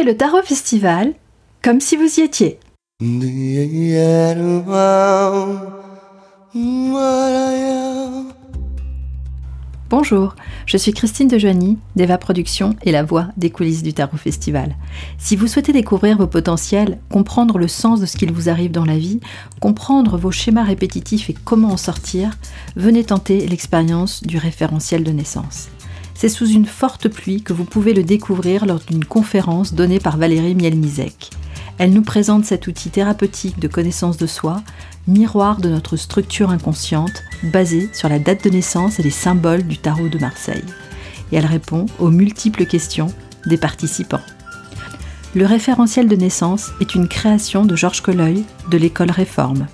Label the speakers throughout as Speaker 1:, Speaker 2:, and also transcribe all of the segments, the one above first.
Speaker 1: Le Tarot Festival comme si vous y étiez. Bonjour, je suis Christine Dejoigny d'Eva Productions et la voix des coulisses du Tarot Festival. Si vous souhaitez découvrir vos potentiels, comprendre le sens de ce qu'il vous arrive dans la vie, comprendre vos schémas répétitifs et comment en sortir, venez tenter l'expérience du référentiel de naissance. C'est sous une forte pluie que vous pouvez le découvrir lors d'une conférence donnée par Valérie Mielmizek. Elle nous présente cet outil thérapeutique de connaissance de soi, miroir de notre structure inconsciente, basé sur la date de naissance et les symboles du tarot de Marseille. Et elle répond aux multiples questions des participants. Le référentiel de naissance est une création de Georges Colleuil de l'école Réforme.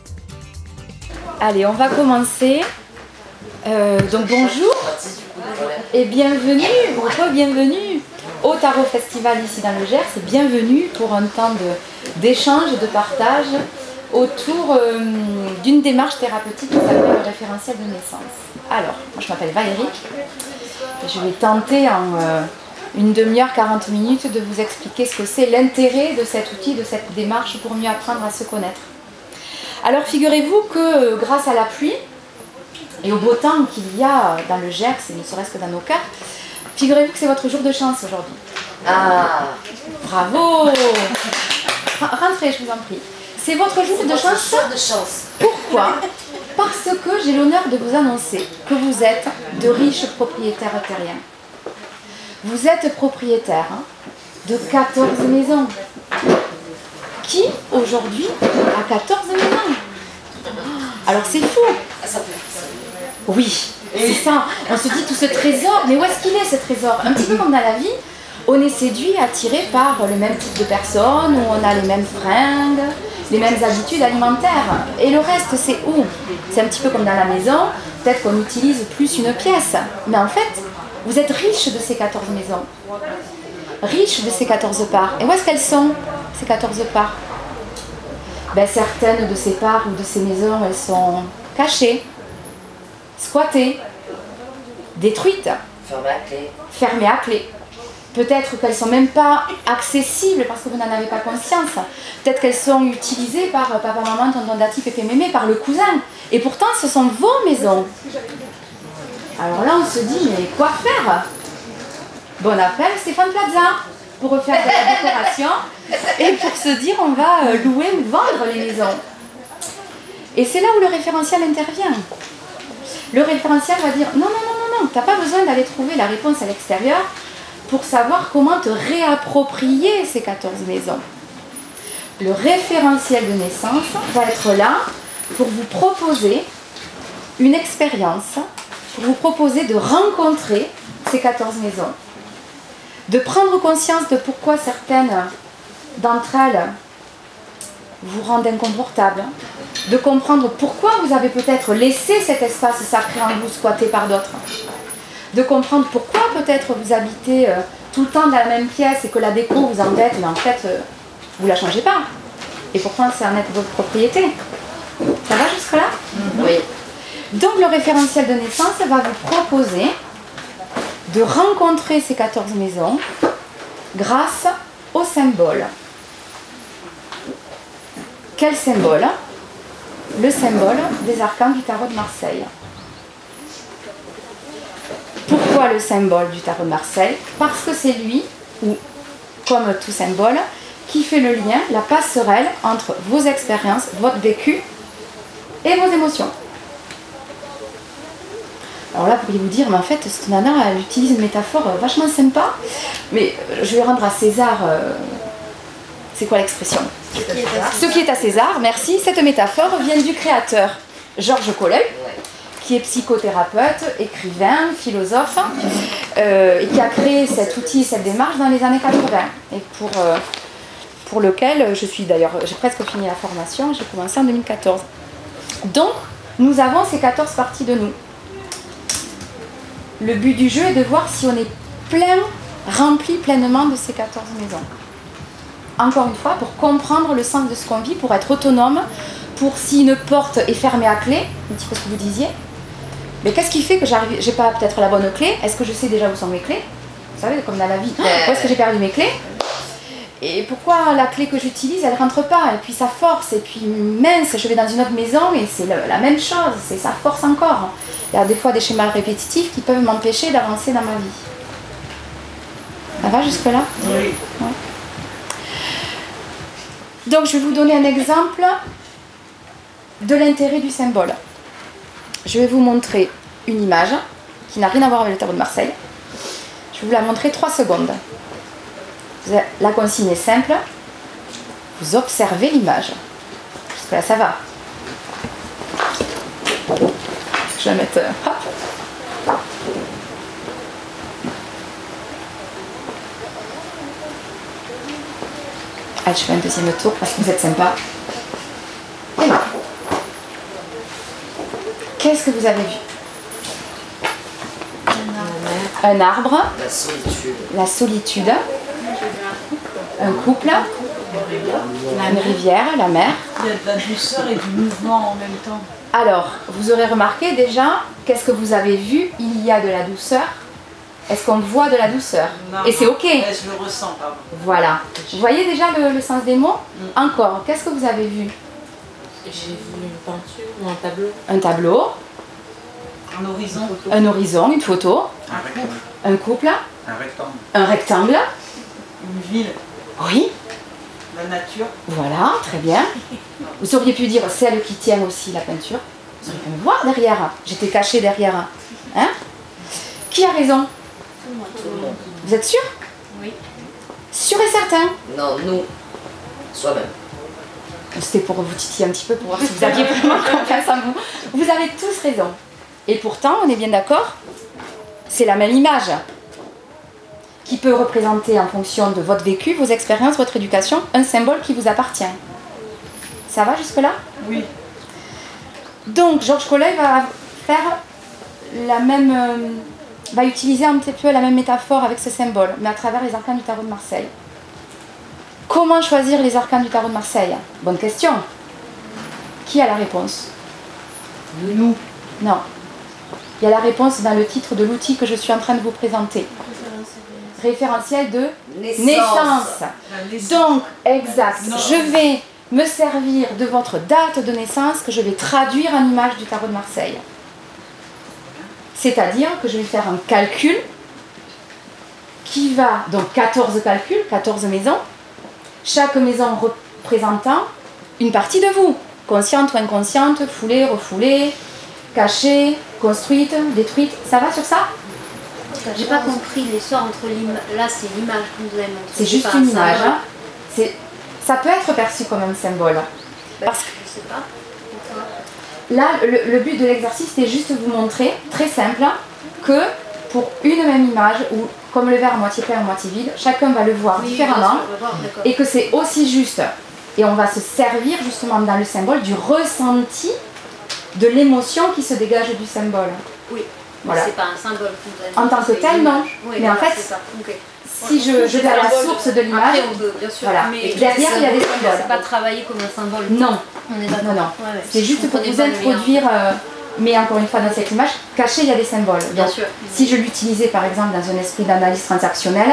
Speaker 2: Allez, on va commencer. Euh, donc bonjour et bienvenue, bienvenue au Tarot Festival ici dans le Gers. Et bienvenue pour un temps d'échange et de partage autour euh, d'une démarche thérapeutique qui s'appelle le référentiel de naissance. Alors, moi je m'appelle Valérie je vais tenter en euh, une demi-heure, 40 minutes de vous expliquer ce que c'est l'intérêt de cet outil, de cette démarche pour mieux apprendre à se connaître. Alors figurez-vous que euh, grâce à la pluie et au beau temps qu'il y a dans le Gers et ne serait-ce que dans nos cœurs, figurez-vous que c'est votre jour de chance aujourd'hui. Ah Bravo Rentrez, je vous en prie. C'est votre jour de chance.
Speaker 3: de chance.
Speaker 2: Pourquoi Parce que j'ai l'honneur de vous annoncer que vous êtes de riches propriétaires terriens. Vous êtes propriétaire de 14 maisons. Qui aujourd'hui a 14 maisons? Alors c'est fou.
Speaker 3: Ah,
Speaker 2: Oui, c'est ça. On se dit tout ce trésor, mais où est-ce qu'il est ce trésor? Un petit peu comme dans la vie, on est séduit, attiré par le même type de personnes, où on a les mêmes fringues, les mêmes habitudes alimentaires. Et le reste, c'est où? C'est un petit peu comme dans la maison, peut-être qu'on utilise plus une pièce. Mais en fait, vous êtes riche de ces 14 maisons. Riche de ces 14 parts. Et où est-ce qu'elles sont, ces 14 parts? Ben, Certaines de ces parts ou de ces maisons, elles sont cachées, squattées, détruites.
Speaker 3: Fermées à clé.
Speaker 2: Fermées à clé. Peut-être qu'elles ne sont même pas accessibles parce que vous n'en avez pas conscience. Peut-être qu'elles sont utilisées par papa, maman, tonton, dati, pépé, mémé, par le cousin. Et pourtant, ce sont vos maisons. Alors là, on se dit, mais quoi faire? Bon appel, Stéphane Plaza, pour refaire de la décoration et pour se dire, on va louer ou vendre les maisons. Et c'est là où le référentiel intervient. Le référentiel va dire, non, non, non, non, non, tu n'as pas besoin d'aller trouver la réponse à l'extérieur pour savoir comment te réapproprier ces 14 maisons. Le référentiel de naissance va être là pour vous proposer une expérience, pour vous proposer de rencontrer ces 14 maisons, de prendre conscience de pourquoi certaines d'entre elles vous rendent inconfortable, de comprendre pourquoi vous avez peut-être laissé cet espace sacré en vous squatté par d'autres, de comprendre pourquoi peut-être vous habitez euh, tout le temps dans la même pièce et que la déco vous embête, mais en fait, euh, vous ne la changez pas. Et pourtant, c'est un être de votre propriété. Ça va jusque-là?
Speaker 3: Oui.
Speaker 2: Donc, le référentiel de naissance va vous proposer de rencontrer ces 14 maisons grâce au symbole. Quel symbole Le symbole des arcanes du tarot de Marseille. Pourquoi le symbole du tarot de Marseille Parce que c'est lui, ou comme tout symbole, qui fait le lien, la passerelle entre vos expériences, votre vécu et vos émotions. Alors là, vous pourriez vous dire, mais en fait, cette nana, elle utilise une métaphore vachement sympa, mais je vais rendre à César, euh, c'est quoi l'expression Ce qui est à César, merci. Cette métaphore vient du créateur Georges Collet, qui est psychothérapeute, écrivain, philosophe, euh, et qui a créé cet outil, cette démarche dans les années 80, et pour, euh, pour lequel je suis d'ailleurs, j'ai presque fini la formation, j'ai commencé en 2014. Donc, nous avons ces 14 parties de nous. Le but du jeu est de voir si on est plein, rempli pleinement de ces 14 maisons. Encore une fois, pour comprendre le sens de ce qu'on vit, pour être autonome, pour si une porte est fermée à clé, un petit peu ce que vous disiez, mais qu'est-ce qui fait que j'arrive, j'ai pas peut-être la bonne clé? Est-ce que je sais déjà où sont mes clés? Vous savez, comme dans la vie, où est-ce que j'ai perdu mes clés? Et pourquoi la clé que j'utilise, elle rentre pas? Et puis ça force, et puis mince, je vais dans une autre maison et c'est la même chose, c'est ça force encore. Il y a des fois des schémas répétitifs qui peuvent m'empêcher d'avancer dans ma vie. Ça va jusque-là?
Speaker 3: Oui.
Speaker 2: Donc je vais vous donner un exemple de l'intérêt du symbole. Je vais vous montrer une image qui n'a rien à voir avec le tableau de Marseille. Je vais vous la montrer 3 secondes. La consigne est simple. Vous observez l'image. Jusque là, ça va. Je vais la mettre. Hop. Je fais un deuxième tour parce que vous êtes sympa. Qu'est-ce que vous avez vu? Un arbre.
Speaker 3: La solitude.
Speaker 2: La solitude. Un couple. Une rivière, la mer.
Speaker 4: Il y a de la douceur et du mouvement en même temps.
Speaker 2: Alors, vous aurez remarqué déjà, qu'est-ce que vous avez vu? Il y a de la douceur. Est-ce qu'on voit de la douceur
Speaker 4: Non,
Speaker 2: Et c'est ok.
Speaker 4: Ouais, je le ressens, pardon.
Speaker 2: Voilà. Vous voyez déjà le, le sens des mots Encore, qu'est-ce que vous avez vu
Speaker 5: J'ai vu une peinture ou un tableau.
Speaker 2: Un tableau,
Speaker 4: Un horizon.
Speaker 2: un horizon, une photo,
Speaker 3: Un rectangle.
Speaker 2: un couple,
Speaker 3: Un rectangle.
Speaker 2: un rectangle.
Speaker 4: Une ville.
Speaker 2: Oui,
Speaker 4: La nature.
Speaker 2: voilà, très bien. Vous auriez pu dire celle qui tient aussi la peinture. Vous auriez pu me voir derrière. J'étais cachée derrière. Hein? Qui a raison? Vous êtes sûr
Speaker 5: Oui.
Speaker 2: Sûr et certain
Speaker 5: Non, nous. Soi-même.
Speaker 2: C'était pour vous titiller un petit peu, pour voir si vous aviez vraiment confiance en vous. Vous avez tous raison. Et pourtant, on est bien d'accord, c'est la même image qui peut représenter en fonction de votre vécu, vos expériences, votre éducation, un symbole qui vous appartient. Ça va jusque-là?
Speaker 4: Oui.
Speaker 2: Donc, Georges Collet va faire la même. Va utiliser un petit peu la même métaphore avec ce symbole, mais à travers les arcanes du tarot de Marseille. Comment choisir les arcanes du tarot de Marseille? Bonne question. Qui a la réponse?
Speaker 4: Nous.
Speaker 2: Non. Il y a la réponse dans le titre de l'outil que je suis en train de vous présenter. Référentiel de naissance.
Speaker 4: Naissance.
Speaker 2: Donc, exact. Je vais me servir de votre date de naissance que je vais traduire en image du tarot de Marseille. C'est-à-dire que je vais faire un calcul qui va, donc 14 calculs, 14 maisons, chaque maison représentant une partie de vous, consciente ou inconsciente, foulée, refoulée, cachée, construite, détruite. Ça va sur ça?
Speaker 6: J'ai pas compris l'histoire entre l'image. Là, c'est l'image que vous avez montrée.
Speaker 2: C'est juste une image. hein. Ça peut être perçu comme un symbole.
Speaker 6: Bah,
Speaker 2: Parce
Speaker 6: Je sais pas.
Speaker 2: Là, le, le but de l'exercice, c'est juste vous montrer, très simple, que pour une même image, ou comme le verre à moitié plein, à moitié vide, chacun va le voir
Speaker 6: Oui,
Speaker 2: différemment,
Speaker 6: voir,
Speaker 2: et que c'est aussi juste. Et on va se servir justement dans le symbole du ressenti de l'émotion qui se dégage du symbole.
Speaker 6: Oui.
Speaker 2: Voilà.
Speaker 6: C'est pas un symbole.
Speaker 2: En tant que tel, non.
Speaker 6: Oui,
Speaker 2: Mais en fait,
Speaker 6: c'est ça. Ok.
Speaker 2: Si je, je vais à la source de l'image. Voilà.
Speaker 6: Mais
Speaker 2: Et derrière, il y a des symboles.
Speaker 6: C'est pas travaillé comme un symbole.
Speaker 2: non,
Speaker 6: On est
Speaker 2: non, non.
Speaker 6: Ouais, ouais.
Speaker 2: C'est juste pour vous introduire, euh, mais encore une fois dans cette image, caché, il y a des symboles.
Speaker 6: Bien
Speaker 2: Donc,
Speaker 6: sûr.
Speaker 2: Si je l'utilisais par exemple dans un esprit d'analyse transactionnelle,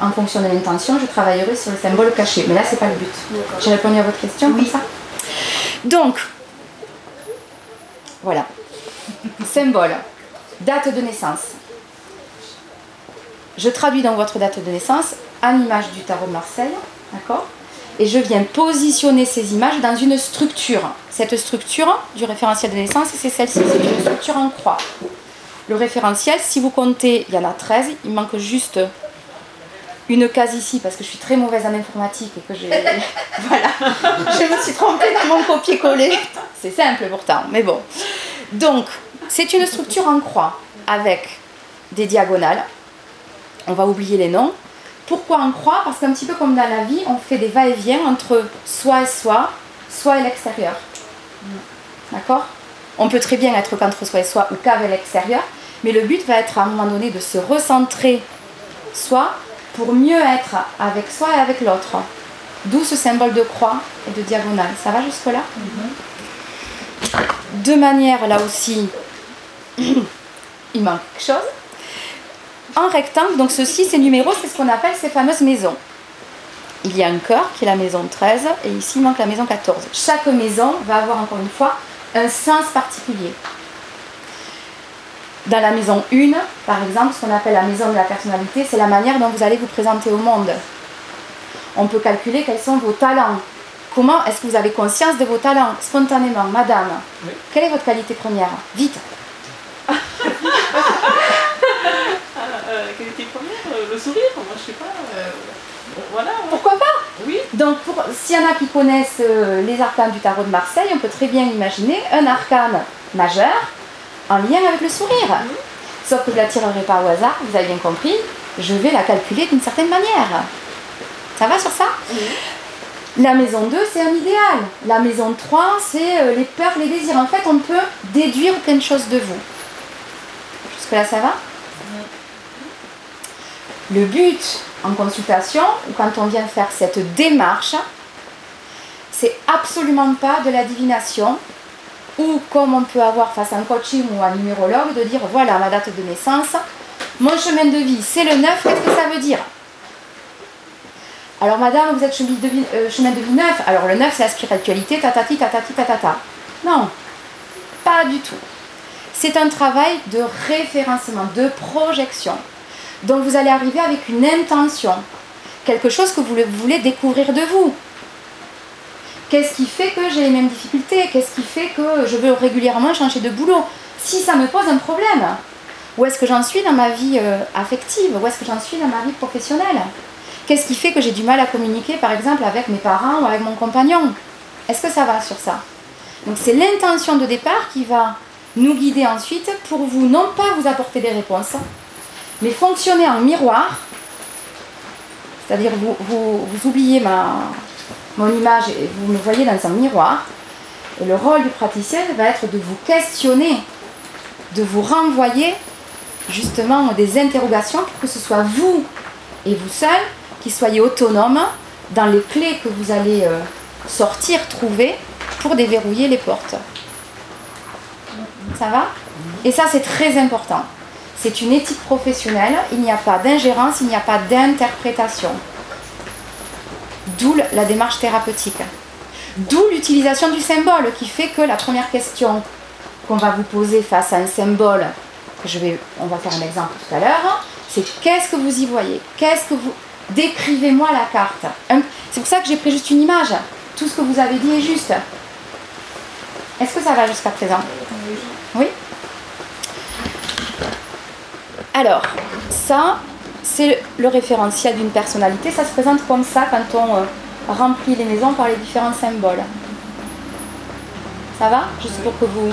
Speaker 2: en fonction de l'intention, je travaillerai sur le symbole caché. Mais là, c'est pas le but. J'ai répondu à votre question comme ça? Donc, voilà. Symbole. Date de naissance. Je traduis donc votre date de naissance en image du tarot de Marseille. D'accord Et je viens positionner ces images dans une structure. Cette structure du référentiel de naissance, c'est celle-ci. C'est une structure en croix. Le référentiel, si vous comptez, il y en a 13. Il manque juste une case ici parce que je suis très mauvaise en informatique et que j'ai. voilà. Je me suis trompée dans mon copier-coller. C'est simple pourtant, mais bon. Donc, c'est une structure en croix avec des diagonales. On va oublier les noms. Pourquoi en croix Parce qu'un petit peu comme dans la vie, on fait des va-et-vient entre soi et soi, soi et l'extérieur. D'accord? On peut très bien être qu'entre soi et soi ou qu'avec l'extérieur, mais le but va être à un moment donné de se recentrer soi pour mieux être avec soi et avec l'autre. D'où ce symbole de croix et de diagonale. Ça va jusque-là? De manière, là aussi, il manque quelque chose. En rectangle, donc ceci, ces numéros, c'est ce qu'on appelle ces fameuses maisons. il y a un cœur qui est la maison 13 et ici il manque la maison 14. Chaque maison va avoir encore une fois un sens particulier. Dans la maison 1, par exemple, ce qu'on appelle la maison de la personnalité, c'est la manière dont vous allez vous présenter au monde. On peut calculer quels sont vos talents. Comment est-ce que vous avez conscience de vos talents spontanément, madame?
Speaker 3: Oui.
Speaker 2: Quelle est votre qualité première? Vite
Speaker 3: Euh, quelle était première Euh, Le sourire Moi, je sais pas. euh, bon, voilà.
Speaker 2: Pourquoi pas
Speaker 3: Oui.
Speaker 2: Donc, s'il y en a qui connaissent euh, les arcanes du tarot de Marseille, on peut très bien imaginer un arcane majeur en lien avec le sourire. Sauf que je ne la tirerai pas au hasard, vous avez bien compris, je vais la calculer d'une certaine manière. Ça va sur ça La maison 2, c'est un idéal. La maison 3, c'est euh, les peurs, les désirs. En fait, on peut déduire plein de choses de vous. Jusque-là, ça va Le but en consultation, ou quand on vient faire cette démarche, c'est absolument pas de la divination, ou comme on peut avoir face à un coaching ou un numérologue, de dire voilà ma date de naissance, mon chemin de vie c'est le 9, qu'est-ce que ça veut dire? Alors madame, vous êtes chemin de vie, euh, chemin de vie 9, alors le 9 c'est la spiritualité, tatati, tatati, tatata. Non, pas du tout. C'est un travail de référencement, de projection. Donc vous allez arriver avec une intention, quelque chose que vous voulez- découvrir de vous. Qu'est-ce qui fait que j'ai les mêmes difficultés? Qu'est-ce qui fait que je veux régulièrement changer de boulot? Si ça me pose un problème, où est-ce que j'en suis dans ma vie euh, affective? Où est-ce que j'en suis dans ma vie professionnelle? Qu'est-ce qui fait que j'ai du mal à communiquer, par exemple, avec mes parents ou avec mon compagnon? Est-ce que ça va sur ça? Donc c'est l'intention de départ qui va nous guider ensuite pour vous, non pas vous apporter des réponses, mais fonctionner en miroir. C'est-à-dire vous, vous, vous oubliez ma, mon image et vous me voyez dans un miroir. Et le rôle du praticien va être de vous questionner, de vous renvoyer justement des interrogations pour que ce soit vous et vous seul qui soyez autonomes dans les clés que vous allez euh, sortir, trouver pour déverrouiller les portes. Ça va? Et ça c'est très important. C'est une éthique professionnelle, il n'y a pas d'ingérence, il n'y a pas d'interprétation. D'où la démarche thérapeutique. D'où l'utilisation du symbole qui fait que la première question qu'on va vous poser face à un symbole, que je vais, on va faire un exemple tout à l'heure, c'est qu'est-ce que vous y voyez? Qu'est-ce que vous décrivez-moi la carte C'est pour ça que j'ai pris juste une image. Tout ce que vous avez dit est juste. Est-ce que ça va jusqu'à présent? Oui? Alors, ça, c'est le référentiel d'une personnalité. Ça se présente comme ça quand on euh, remplit les maisons par les différents symboles. Ça va? Juste pour que vous...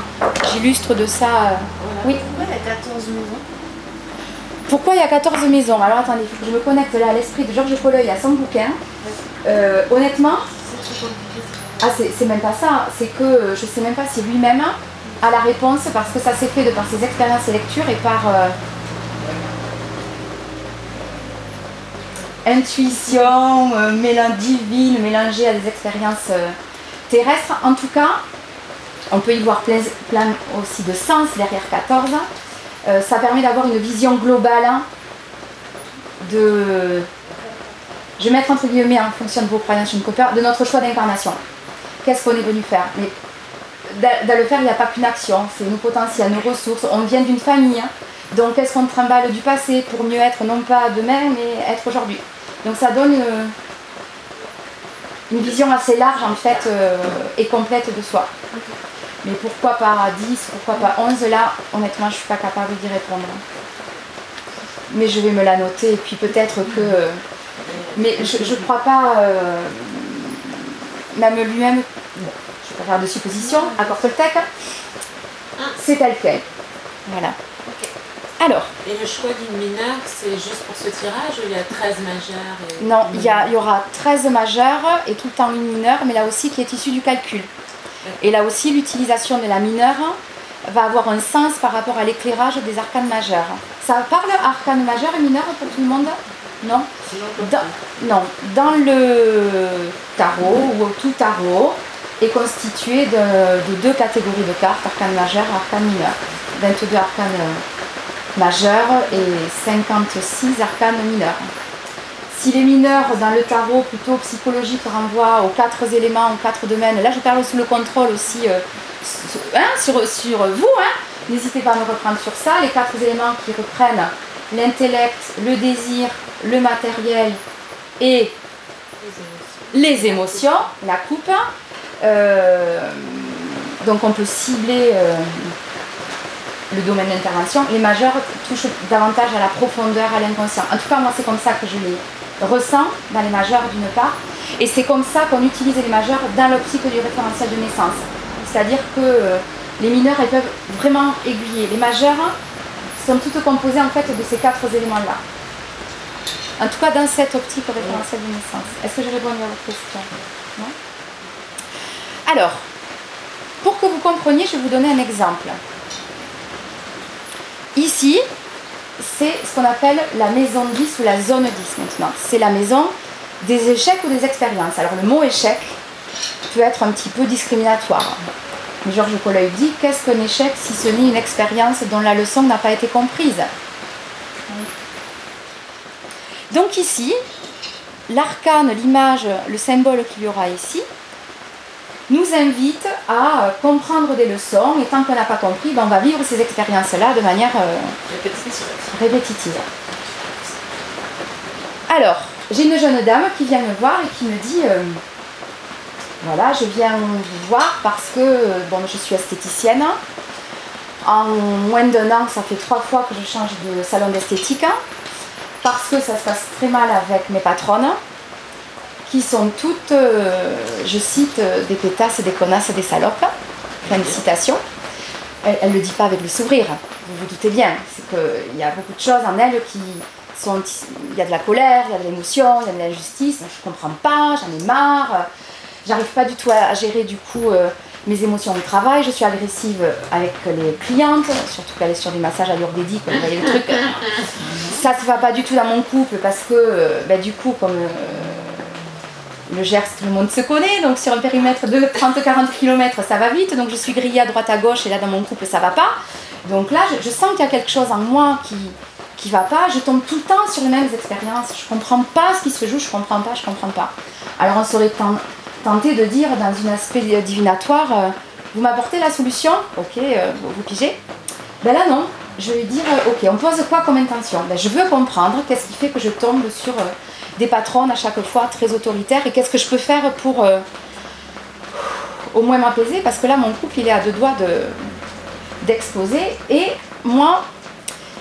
Speaker 2: J'illustre de ça... euh, Oui.
Speaker 6: Pourquoi il y a 14 maisons?
Speaker 2: Pourquoi il y a 14 maisons? Alors attendez, il faut que je me connecte là à l'esprit de Georges Colleuil à son bouquin. Euh, honnêtement, ah, c'est même pas ça, c'est que je sais même pas si lui-même a la réponse parce que ça s'est fait de par ses expériences et lectures et par euh, intuition, euh, mélange divine, mélangée à des expériences euh, terrestres. En tout cas, on peut y voir plein, plein aussi de sens derrière 14. Euh, ça permet d'avoir une vision globale de. Je vais mettre entre guillemets en fonction de vos croyances, de notre choix d'incarnation. Qu'est-ce qu'on est venu faire? Mais dans le faire, il n'y a pas qu'une action, c'est nos potentiels, nos ressources. On vient d'une famille. hein. Donc, qu'est-ce qu'on trimballe du passé pour mieux être, non pas demain, mais être aujourd'hui? Donc, ça donne euh, une vision assez large, en fait, euh, et complète de soi. Mais pourquoi pas 10, pourquoi pas 11 Là, honnêtement, je ne suis pas capable d'y répondre. Mais je vais me la noter, et puis peut-être que. Mais je ne crois pas. euh, même lui-même. Je vais pas faire de supposition, accord Toltec. C'est tel quel. Voilà. Alors,
Speaker 5: Et le choix d'une mineure, c'est juste pour ce tirage ou il y a 13 majeurs et...
Speaker 2: non, il y, a- il y aura 13 majeurs et tout le temps une mineure, mais là aussi qui est issue du calcul. Et là aussi, l'utilisation de la mineure va avoir un sens par rapport à l'éclairage des arcanes majeurs. Ça parle arcane majeur et mineur pour tout le monde? Non? Dans, Non. Dans le tarot, ou tout tarot, est constitué de, de deux catégories de cartes, arcane majeur et arcane mineur. 22 arcanes majeurs et 56 arcanes mineurs. Si les mineurs dans le tarot plutôt psychologique renvoient aux quatre éléments, aux quatre domaines, là je parle sous le contrôle aussi euh, hein, sur, sur vous, hein. n'hésitez pas à me reprendre sur ça, les quatre éléments qui reprennent l'intellect, le désir, le matériel et les émotions, la coupe. Euh, donc on peut cibler euh, le domaine d'intervention. Les majeurs touchent davantage à la profondeur, à l'inconscient. En tout cas, moi, c'est comme ça que je les ressens dans les majeurs d'une part. Et c'est comme ça qu'on utilise les majeurs dans l'optique du référentiel de naissance. C'est-à-dire que euh, les mineurs, ils peuvent vraiment aiguiller. Les majeurs sont toutes composées en fait de ces quatre éléments-là. En tout cas, dans cette optique référentielle de naissance. Est-ce que j'ai répondu à votre question? Non? Alors, pour que vous compreniez, je vais vous donner un exemple. Ici, c'est ce qu'on appelle la maison 10 ou la zone 10 maintenant. C'est la maison des échecs ou des expériences. Alors le mot échec peut être un petit peu discriminatoire. Georges Colleuil dit qu'est-ce qu'un échec si ce n'est une expérience dont la leçon n'a pas été comprise? Donc ici, l'arcane, l'image, le symbole qu'il y aura ici, nous invite à comprendre des leçons et tant qu'on n'a pas compris, ben, on va vivre ces expériences-là de manière euh, répétitive. Alors, j'ai une jeune dame qui vient me voir et qui me dit euh, voilà, je viens vous voir parce que bon, je suis esthéticienne. En moins d'un an, ça fait trois fois que je change de salon d'esthétique parce que ça se passe très mal avec mes patronnes qui sont toutes, euh, je cite, euh, des pétasses, des connasses, des salopes. Fin de citation. Elle ne le dit pas avec le sourire, vous vous doutez bien. C'est qu'il y a beaucoup de choses en elle qui sont. Il y a de la colère, il y a de l'émotion, il y a de l'injustice. Je ne comprends pas, j'en ai marre. J'arrive pas du tout à gérer du coup euh, mes émotions au travail. Je suis agressive avec les clientes, surtout qu'elle est sur des massages ayurvédiques, vous voyez le truc. Ça se va pas du tout dans mon couple parce que, ben, du coup, comme le Gers, tout le monde se connaît, donc sur un périmètre de 30-40 km, ça va vite, donc je suis grillée à droite à gauche, et là dans mon couple, ça va pas. Donc là, je, sens qu'il y a quelque chose en moi qui qui va pas, je tombe tout le temps sur les mêmes expériences, je comprends pas ce qui se joue, je comprends pas, je comprends pas. Alors on serait tenté de dire dans un aspect divinatoire, euh, vous m'apportez la solution, ok, euh, vous, pigez. Ben là non, je vais dire, euh, ok, on pose quoi comme intention? Ben, Je veux comprendre qu'est-ce qui fait que je tombe sur des patronnes à chaque fois très autoritaires. Et qu'est-ce que je peux faire pour euh, au moins m'apaiser? Parce que là mon couple il est à deux doigts de d'exploser et moi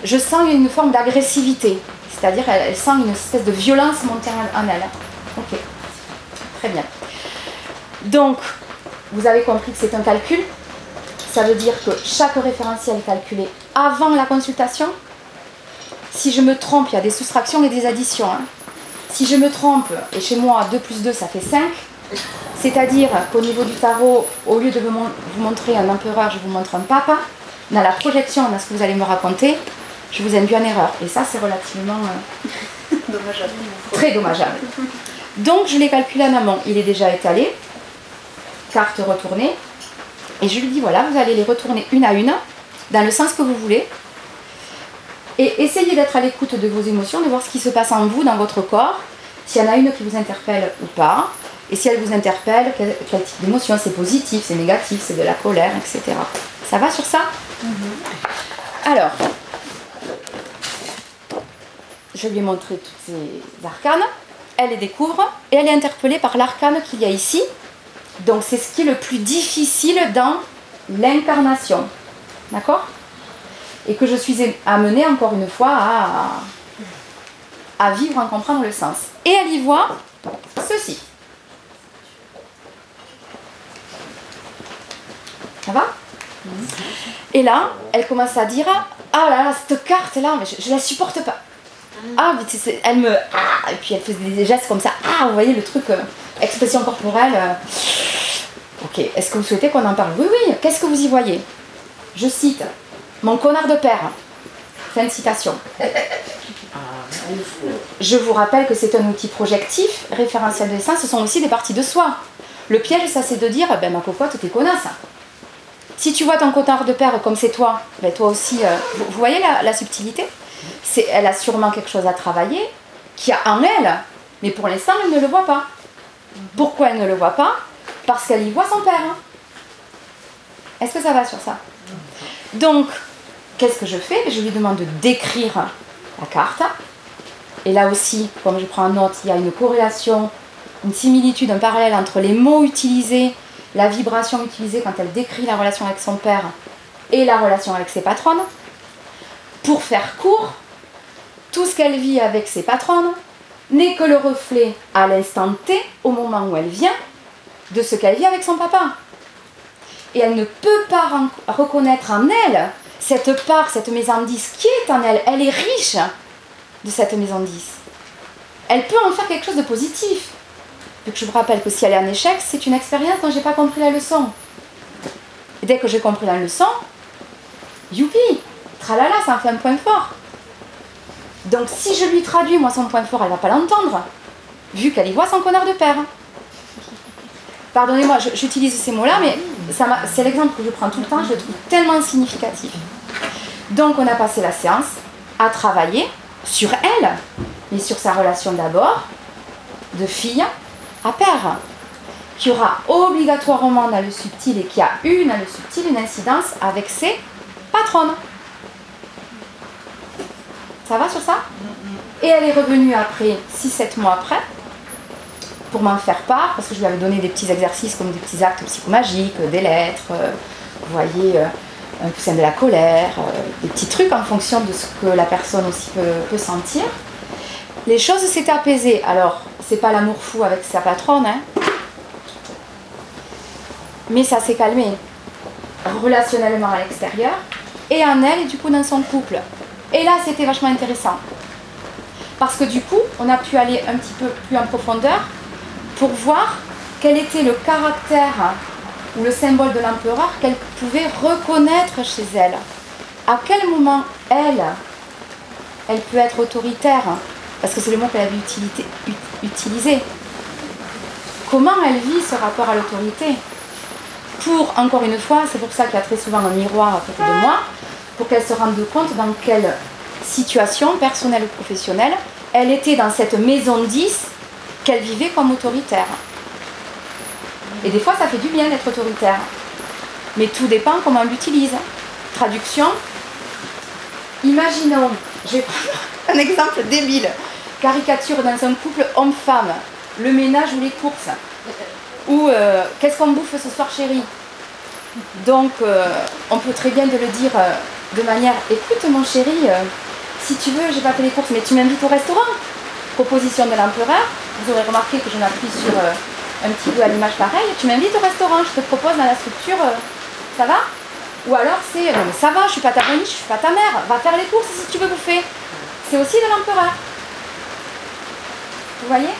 Speaker 2: je sens une forme d'agressivité. C'est-à-dire elle, sent une espèce de violence monter en, elle. Ok. Très bien. Donc vous avez compris que c'est un calcul. Ça veut dire que chaque référentiel est calculé avant la consultation. Si je me trompe, il y a des soustractions et des additions. Hein. Si je me trompe, et chez moi 2 plus 2 ça fait 5, c'est-à-dire qu'au niveau du tarot, au lieu de vous, montrer un empereur, je vous montre un papa, dans la projection, dans ce que vous allez me raconter, je vous induis en erreur. Et ça, c'est relativement euh, dommageable. très dommageable. Donc, je l'ai calculé en amont. Il est déjà étalé, carte retournée. Et je lui dis voilà, vous allez les retourner une à une, dans le sens que vous voulez. Et essayez d'être à l'écoute de vos émotions, de voir ce qui se passe en vous, dans votre corps, s'il y en a une qui vous interpelle ou pas, et si elle vous interpelle, quel, type d'émotion, c'est positif, c'est négatif, c'est de la colère, etc. Ça va sur ça? Mm-hmm. Alors, je lui ai montré toutes ces arcanes, elle les découvre, et elle est interpellée par l'arcane qu'il y a ici. Donc c'est ce qui est le plus difficile dans l'incarnation. D'accord? Et que je suis amenée encore une fois à, à vivre en comprendre le sens. Et elle y voit ceci. Ça va? Et là, elle commence à dire Ah là là, cette carte-là, je, je la supporte pas. Ah, mais elle me. Ah, et puis elle faisait des gestes comme ça. Ah, vous voyez le truc, euh, expression corporelle. Euh. ok, est-ce que vous souhaitez qu'on en parle? Oui, oui, qu'est-ce que vous y voyez? Je cite mon connard de père. Fin de citation. Je vous rappelle que c'est un outil projectif, référentiel de dessin, ce sont aussi des parties de soi. Le piège, ça, c'est de dire, ben ma cocotte, t'es connasse. Si tu vois ton connard de père comme c'est toi, ben toi aussi, euh, vous, voyez la, subtilité? Elle a sûrement quelque chose à travailler, qui a en elle, mais pour l'instant, elle ne le voit pas. Pourquoi elle ne le voit pas? Parce qu'elle y voit son père. Est-ce que ça va sur ça? Qu'est-ce que je fais? Je lui demande de décrire la carte. Et là aussi, comme je prends en note, il y a une corrélation, une similitude, un parallèle entre les mots utilisés, la vibration utilisée quand elle décrit la relation avec son père et la relation avec ses patronnes. Pour faire court, tout ce qu'elle vit avec ses patronnes n'est que le reflet à l'instant T, au moment où elle vient, de ce qu'elle vit avec son papa. Et elle ne peut pas reconnaître en elle cette part, cette maison 10 qui est en elle? Elle est riche de cette maison 10. Elle peut en faire quelque chose de positif. Je vous rappelle que si elle est en échec, c'est une expérience dont j'ai pas compris la leçon. Dès que j'ai compris la leçon, youpi, tralala, ça en fait un point fort. Donc si je lui traduis moi son point fort, elle va pas l'entendre, vu qu'elle y voit son connard de père. Pardonnez-moi, j'utilise ces mots-là, mais c'est l'exemple que je prends tout le temps, je le trouve tellement significatif. Donc on a passé la séance à travailler sur elle, mais sur sa relation d'abord, de fille à père, qui aura obligatoirement dans le subtil et qui a eu dans le subtil une incidence avec ses patronnes. Ça va sur ça? Et elle est revenue après, 6-7 mois après, pour m'en faire part, parce que je lui avais donné des petits exercices comme des petits actes psychomagiques, euh, des lettres, euh, vous voyez, euh, un coussin de la colère, euh, des petits trucs en fonction de ce que la personne aussi peut, peut sentir. Les choses s'étaient apaisées. Alors, c'est pas l'amour fou avec sa patronne, hein, mais ça s'est calmé relationnellement à l'extérieur et en elle et du coup dans son couple. Et là, c'était vachement intéressant. Parce que du coup, on a pu aller un petit peu plus en profondeur pour voir quel était le caractère ou le symbole de l'empereur qu'elle pouvait reconnaître chez elle. À quel moment elle, elle peut être autoritaire? Parce que c'est le mot qu'elle avait utilisé. Comment elle vit ce rapport à l'autorité? Pour, encore une fois, c'est pour ça qu'il y a très souvent un miroir à côté de moi, pour qu'elle se rende compte dans quelle situation, personnelle ou professionnelle, elle était dans cette maison 10 qu'elle vivait comme autoritaire. Et des fois, ça fait du bien d'être autoritaire. Mais tout dépend comment on l'utilise. Traduction. Imaginons, je vais prendre un exemple débile. Caricature dans un couple homme-femme. Le ménage ou les courses. Ou euh, qu'est-ce qu'on bouffe ce soir, chérie? Donc, euh, on peut très bien le dire euh, de manière écoute, mon chéri, si tu veux, j'ai pas fait les courses, mais tu m'invites au restaurant. Proposition de l'empereur. Vous aurez remarqué que je m'appuie sur un petit peu à l'image pareil. Tu m'invites au restaurant, je te propose dans la structure, euh, ça va? Ou alors c'est mais ça va, je suis pas ta mamie, je suis pas ta mère, va faire les courses si tu veux bouffer. C'est aussi de l'empereur. Vous voyez?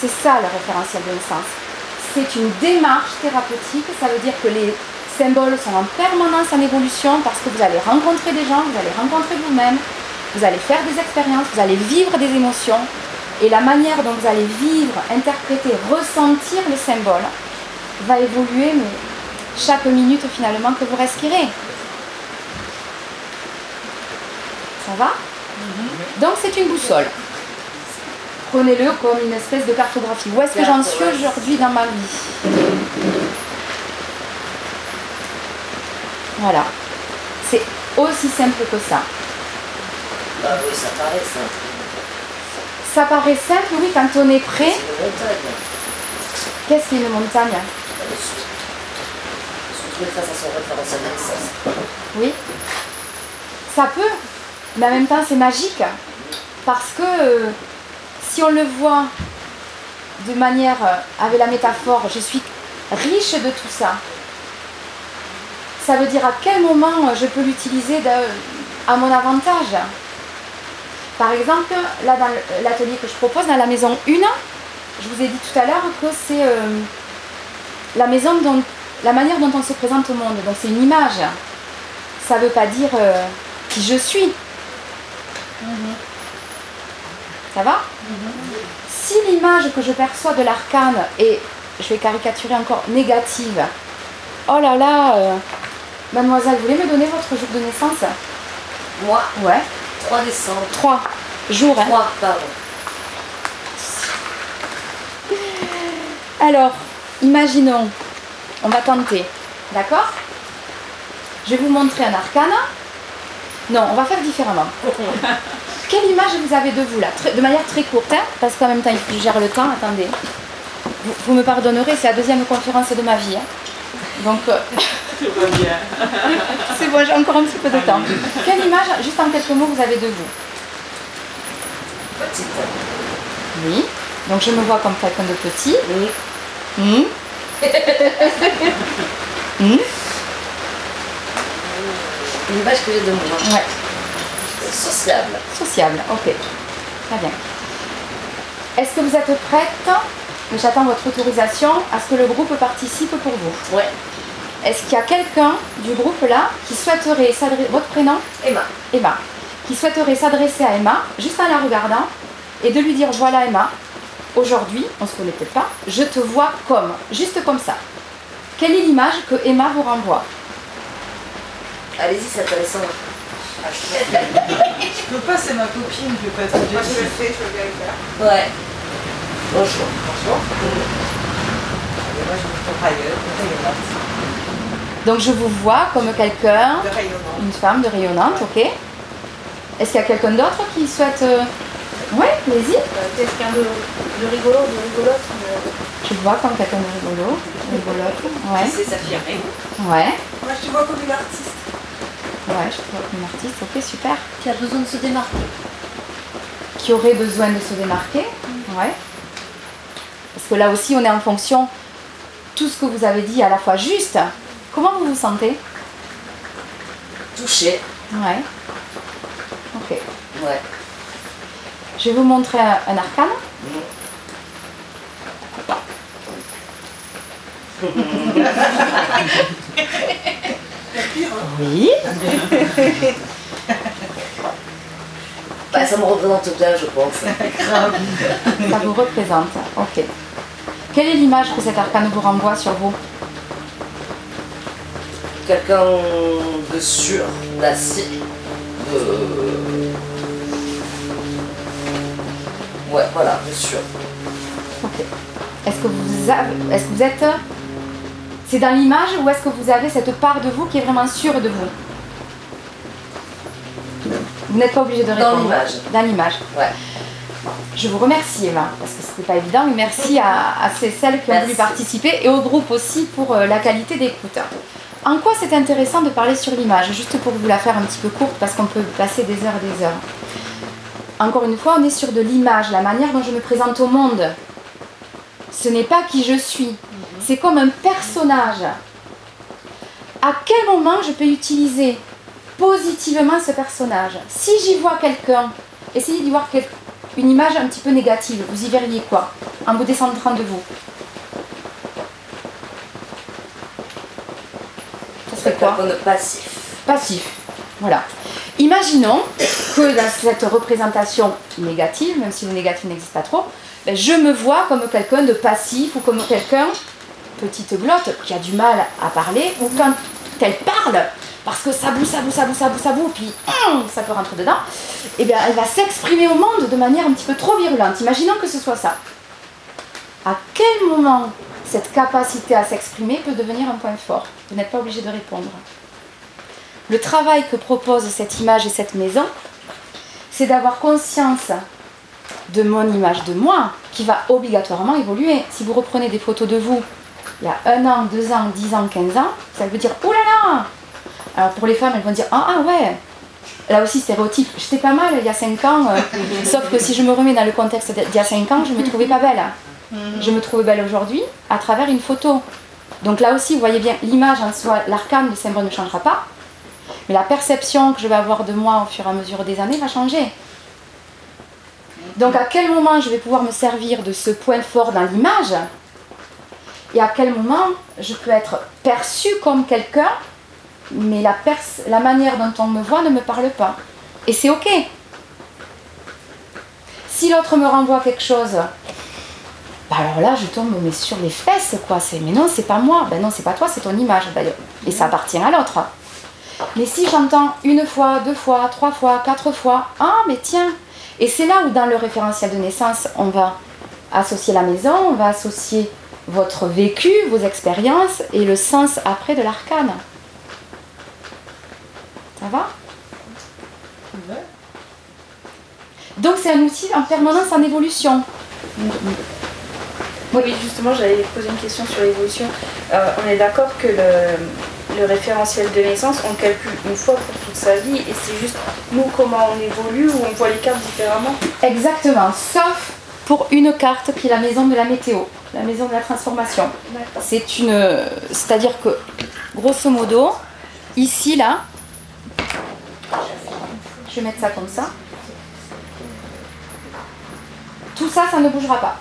Speaker 2: C'est ça le référentiel de naissance. C'est une démarche thérapeutique, ça veut dire que les symboles sont en permanence en évolution parce que vous allez rencontrer des gens, vous allez rencontrer vous-même, vous allez faire des expériences, vous allez vivre des émotions. Et la manière dont vous allez vivre, interpréter, ressentir le symbole va évoluer, mais chaque minute finalement que vous respirez. Ça va? Donc c'est une boussole. Prenez-le comme une espèce de cartographie. Où est-ce que j'en suis aujourd'hui dans ma vie? Voilà. C'est aussi simple que ça.
Speaker 7: Bah oui, ça paraît ça.
Speaker 2: Ça paraît simple, oui, quand on est prêt. Qu'est-ce qu'une montagne? Oui. Ça peut, mais en même temps c'est magique. Parce que euh, si on le voit de manière, euh, avec la métaphore, je suis riche de tout ça. Ça veut dire à quel moment euh, je peux l'utiliser à mon avantage? Par exemple, là dans l'atelier que je propose, dans la maison 1, je vous ai dit tout à l'heure que c'est euh, la maison dont, la manière dont on se présente au monde. Donc c'est une image. Ça ne veut pas dire euh, qui je suis. Ça va Si l'image que je perçois de l'arcane est, je vais caricaturer encore, négative, oh là là, euh, mademoiselle, vous voulez me donner votre jour de naissance?
Speaker 7: Moi,
Speaker 2: Ouais,
Speaker 7: 3 décembre.
Speaker 2: 3. Jour, hein
Speaker 7: Trois, pardon.
Speaker 2: Alors, imaginons, on va tenter, d'accord? Je vais vous montrer un arcana. Non, on va faire différemment. Quelle image vous avez de vous là? De manière très courte, hein parce qu'en même temps, il faut que je gère le temps. Attendez. Vous, vous me pardonnerez, c'est la deuxième conférence de ma vie. hein. Donc,
Speaker 3: Tout va bien.
Speaker 2: c'est bon, j'ai encore un petit peu de temps. Quelle image, juste en quelques mots, vous avez de vous
Speaker 7: Petite.
Speaker 2: Oui. Donc, je me vois comme quelqu'un de petit.
Speaker 7: Oui.
Speaker 2: Hmm. Hmm.
Speaker 7: L'image que j'ai de moi.
Speaker 2: Ouais.
Speaker 7: Sociable.
Speaker 2: Sociable, ok. Très bien. Est-ce que vous êtes prête? J'attends votre autorisation à ce que le groupe participe pour vous.
Speaker 7: Ouais.
Speaker 2: Est-ce qu'il y a quelqu'un du groupe là qui souhaiterait s'adresser... Votre prénom
Speaker 7: Emma.
Speaker 2: Emma. Qui souhaiterait s'adresser à Emma, juste en la regardant, et de lui dire, voilà Emma, aujourd'hui, on se connaît peut-être pas, je te vois comme, juste comme ça. Quelle est l'image que Emma vous renvoie
Speaker 7: Allez-y, c'est intéressant.
Speaker 4: Je peux pas, c'est ma copine, je peux pas être
Speaker 3: Moi, je le fais, je veux bien le faire.
Speaker 7: Ouais. Bonjour.
Speaker 3: Bonjour.
Speaker 4: Et moi, je me trouve ailleurs.
Speaker 2: Donc je vous vois comme quelqu'un. Une femme de rayonnante, ok. Est-ce qu'il y a quelqu'un d'autre qui souhaite... euh, Ouais, allez-y.
Speaker 6: Quelqu'un de, de rigolo, de rigolote.
Speaker 2: Je te vois comme quelqu'un de rigolo. Rigolote. Ouais.
Speaker 4: C'est s'affirmer.
Speaker 2: Ouais.
Speaker 3: Moi, je te vois comme une artiste.
Speaker 2: Ouais, je te vois comme une artiste, ok, super.
Speaker 6: Qui a besoin de se démarquer.
Speaker 2: Qui aurait besoin de se démarquer. Ouais. Parce que là aussi, on est en fonction... Tout ce que vous avez dit est à la fois juste. Comment vous vous sentez?
Speaker 7: Touché.
Speaker 2: Ouais. Ok.
Speaker 7: Ouais.
Speaker 2: Je vais vous montrer un, un arcane. Oui.
Speaker 7: Bah, ça me représente bien, je pense.
Speaker 2: Ça vous représente. Ok. Quelle est l'image que cet arcane vous renvoie sur vous?
Speaker 7: Quelqu'un de sûr, d'acier, de... Ouais, voilà, de sûr.
Speaker 2: Ok. Est-ce que vous avez, est-ce que vous êtes, c'est dans l'image ou est-ce que vous avez cette part de vous qui est vraiment sûre de vous? Vous n'êtes pas obligé de
Speaker 7: Dans
Speaker 2: répondre.
Speaker 7: l'image.
Speaker 2: Dans l'image.
Speaker 7: Ouais.
Speaker 2: Je vous remercie Eva, parce que c'était pas évident, mais merci à, à celles qui ont
Speaker 7: Merci.
Speaker 2: voulu participer et au groupe aussi pour euh, la qualité d'écoute. En quoi c'est intéressant de parler sur l'image Juste pour vous la faire un petit peu courte, parce qu'on peut passer des heures et des heures. Encore une fois, on est sur de l'image, la manière dont je me présente au monde. Ce n'est pas qui je suis. C'est comme un personnage. À quel moment je peux utiliser positivement ce personnage? Si j'y vois quelqu'un, essayez d'y voir une image un petit peu négative. Vous y verriez quoi? En vous décentrant de vous. Serait quoi
Speaker 7: passif.
Speaker 2: passif. Voilà. Imaginons que dans cette représentation négative, même si le négatif n'existe pas trop, ben, je me vois comme quelqu'un de passif ou comme quelqu'un, petite glotte, qui a du mal à parler, ou quand elle parle, parce que ça boue, ça boue, ça boue, ça boue, ça boue, puis hum, ça peut rentrer dedans, et bien elle va s'exprimer au monde de manière un petit peu trop virulente. Imaginons que ce soit ça. À quel moment cette capacité à s'exprimer peut devenir un point fort? Vous n'êtes pas obligé de répondre. Le travail que propose cette image et cette maison, c'est d'avoir conscience de mon image de moi qui va obligatoirement évoluer. Si vous reprenez des photos de vous il y a un an, deux ans, dix ans, quinze ans, ça veut dire oh là là Alors pour les femmes, elles vont dire ah, ah ouais Là aussi, stéréotype. J'étais pas mal il y a cinq ans, euh, sauf que si je me remets dans le contexte d'il y a cinq ans, je me trouvais pas belle. Je me trouve belle aujourd'hui à travers une photo. Donc là aussi, vous voyez bien, l'image en soi, l'arcane, le symbole ne changera pas. Mais la perception que je vais avoir de moi au fur et à mesure des années va changer. Donc à quel moment je vais pouvoir me servir de ce point fort dans l'image et à quel moment je peux être perçue comme quelqu'un, mais la manière dont on me voit ne me parle pas. Et c'est ok. Si l'autre me renvoie quelque chose, bah alors là je tombe mais sur les fesses quoi. C'est mais non c'est pas moi. Ben non c'est pas toi c'est ton image d'ailleurs. Et ça appartient à l'autre. Mais si j'entends une fois, deux fois, trois fois, quatre fois, ah mais tiens, Et c'est là où dans le référentiel de naissance, on va associer la maison, on va associer votre vécu, vos expériences et le sens après de l'arcane. Ça va? Donc c'est un outil en permanence en évolution.
Speaker 8: Oui, justement, j'allais poser une question sur l'évolution. Euh, on est d'accord que le, le référentiel de naissance, on calcule une fois pour toute sa vie et c'est juste nous comment on évolue ou on voit les cartes différemment
Speaker 2: Exactement, sauf pour une carte qui est la maison de la météo, la maison de la transformation. C'est une, c'est-à-dire que grosso modo, ici là, je vais mettre ça comme ça. Tout ça, ça ne bougera pas.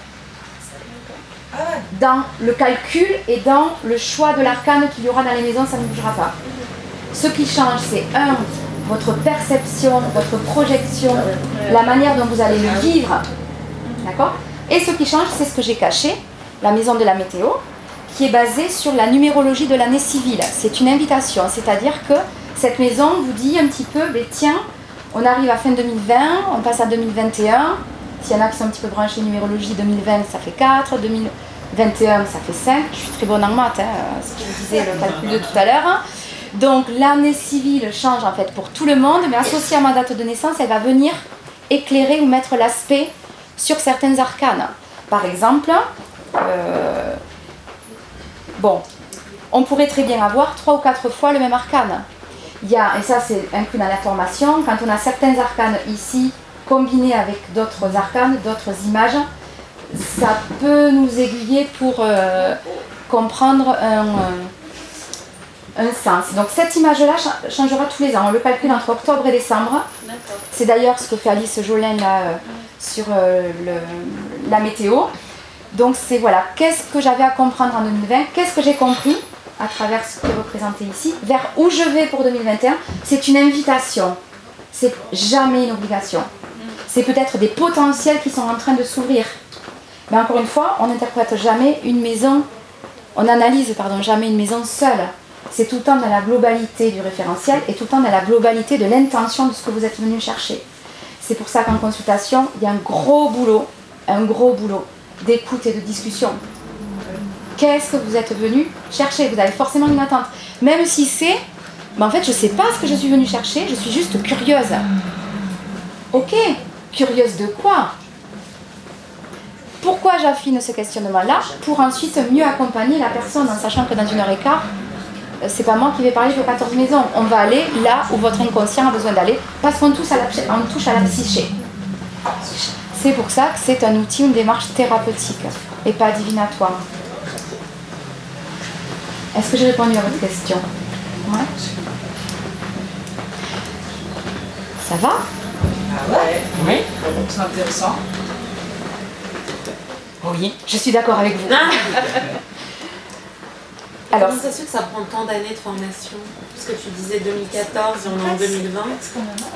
Speaker 2: Dans le calcul et dans le choix de l'arcane qu'il y aura dans les maisons, ça ne bougera pas. Ce qui change, c'est un, votre perception, votre projection, la manière dont vous allez le vivre. D'accord? Et ce qui change, c'est ce que j'ai caché, la maison de la météo, qui est basée sur la numérologie de l'année civile. C'est une invitation, c'est-à-dire que cette maison vous dit un petit peu, ben, tiens, on arrive à fin 2020, on passe à 2021. S'il y en a qui sont un petit peu branchés numérologie, 2020 ça fait 4, 2021 ça fait 5. Je suis très bonne en maths, hein, ce que je disais, le calcul de tout à l'heure. Donc l'année civile change en fait pour tout le monde, mais associée à ma date de naissance, elle va venir éclairer ou mettre l'aspect sur certains arcanes. Par exemple, euh, bon, on pourrait très bien avoir trois ou quatre fois le même arcane. Il y a, et ça c'est inclus dans la formation, quand on a certains arcanes ici combinés avec d'autres arcanes, d'autres images, ça peut nous aiguiller pour euh, comprendre un, euh, un sens. Donc cette image-là cha- changera tous les ans. On le calcule entre octobre et décembre. C'est d'ailleurs ce que fait Alice Jolin là, euh, sur euh, le- la météo. Donc c'est voilà, qu'est-ce que j'avais à comprendre en 2020, qu'est-ce que j'ai compris à travers ce qui est représenté ici, vers où je vais pour 2021. C'est une invitation, c'est jamais une obligation. C'est peut-être des potentiels qui sont en train de s'ouvrir. Mais encore une fois, on n'interprète jamais une maison, on n'analyse pardon, jamais une maison seule. C'est tout le temps dans la globalité du référentiel et tout le temps dans la globalité de l'intention de ce que vous êtes venu chercher. C'est pour ça qu'en consultation, il y a un gros boulot, un gros boulot d'écoute et de discussion. Qu'est-ce que vous êtes venu chercher? Vous avez forcément une attente. Même si c'est, mais en fait, je ne sais pas ce que je suis venue chercher, je suis juste curieuse. Ok, curieuse de quoi Pourquoi j'affine ce questionnement-là Pour ensuite mieux accompagner la personne en sachant que dans une heure et quart, euh, c'est pas moi qui vais parler de 14 maisons. On va aller là où votre inconscient a besoin d'aller parce qu'on touche à la, psyché. C'est pour ça que c'est un outil, une démarche thérapeutique et pas divinatoire. Est-ce que j'ai répondu à votre question? Ouais. Ça va?
Speaker 4: Ah ouais
Speaker 3: Oui, c'est intéressant.
Speaker 2: Oui, je suis d'accord avec vous. Alors,
Speaker 5: Comment ça se fait que ça prend tant d'années de formation Parce que tu disais 2014 et on est en 2020.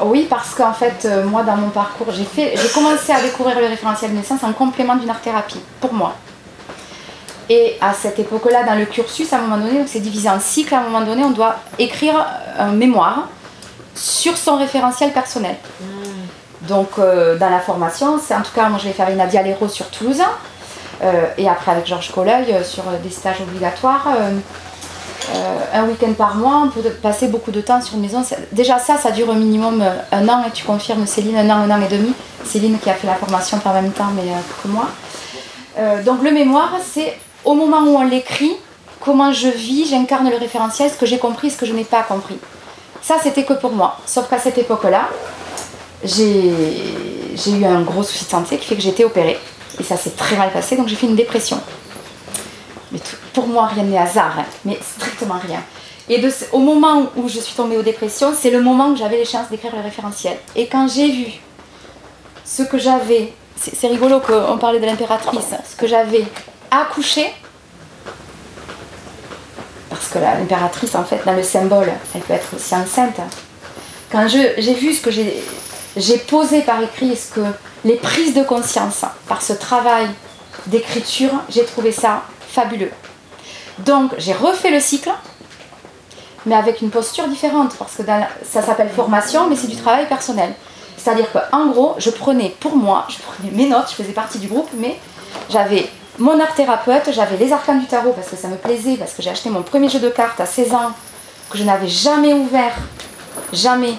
Speaker 2: Oui, parce qu'en fait, euh, moi, dans mon parcours, j'ai fait, j'ai commencé à découvrir le référentiel de naissance en complément d'une art-thérapie, pour moi. Et à cette époque-là, dans le cursus, à un moment donné, donc c'est divisé en cycles, à un moment donné, on doit écrire un mémoire sur son référentiel personnel. Donc, euh, dans la formation, c'est en tout cas, moi, je vais faire une Nadia sur Toulouse, euh, et après avec Georges Colleuil euh, sur des stages obligatoires. un week-end par mois, on peut passer beaucoup de temps sur une maison. Déjà ça, ça dure au minimum un an, et tu confirmes Céline, un an, un an et demi. Céline qui a fait la formation en même temps, mais que moi. Donc le mémoire, c'est au moment où on l'écrit, comment je vis, j'incarne le référentiel, ce que j'ai compris, ce que je n'ai pas compris. Ça, c'était que pour moi. Sauf qu'à cette époque-là, j'ai eu un gros souci de santé qui fait que j'ai été opérée. Et ça s'est très mal passé, donc j'ai fait une dépression. Mais pour moi, rien n'est hasard, hein, mais strictement rien. Et au moment où je suis tombée aux dépressions, c'est le moment où j'avais les chances d'écrire le référentiel. Et quand j'ai vu ce que j'avais, c'est rigolo qu'on parlait de l'impératrice, ce que j'avais accouché, parce que l'impératrice, en fait, dans le symbole, elle peut être aussi enceinte. Quand j'ai vu ce que j'ai j'ai posé par écrit, ce que les prises de conscience par ce travail d'écriture, j'ai trouvé ça fabuleux. Donc j'ai refait le cycle, mais avec une posture différente, parce que ça s'appelle formation, mais c'est du travail personnel. C'est-à-dire qu'en gros, je prenais pour moi, je prenais mes notes, je faisais partie du groupe, mais j'avais mon art thérapeute, j'avais les arcanes du tarot parce que ça me plaisait, parce que j'ai acheté mon premier jeu de cartes à 16 ans, que je n'avais jamais ouvert, jamais,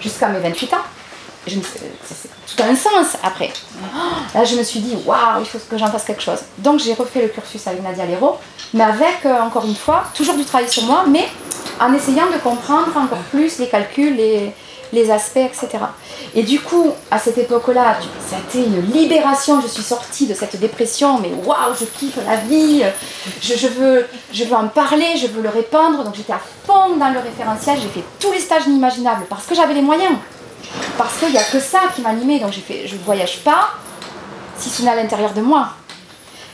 Speaker 2: jusqu'à mes 28 ans. Je me- c'est- c'est tout a un sens après. Là, je me suis dit, waouh, il faut que j'en fasse quelque chose. Donc, j'ai refait le cursus avec Nadia Lero, mais avec, euh, encore une fois, toujours du travail sur moi, mais en essayant de comprendre encore plus les calculs, les, les aspects, etc. Et du coup, à cette époque-là, ça a été une libération. Je suis sortie de cette dépression, mais waouh, je kiffe la vie, je, je veux, je veux en parler, je veux le répandre. Donc, j'étais à fond dans le référentiel, j'ai fait tous les stages inimaginables parce que j'avais les moyens. Parce qu'il n'y a que ça qui m'animait. Donc, je ne voyage pas si ce n'est à l'intérieur de moi.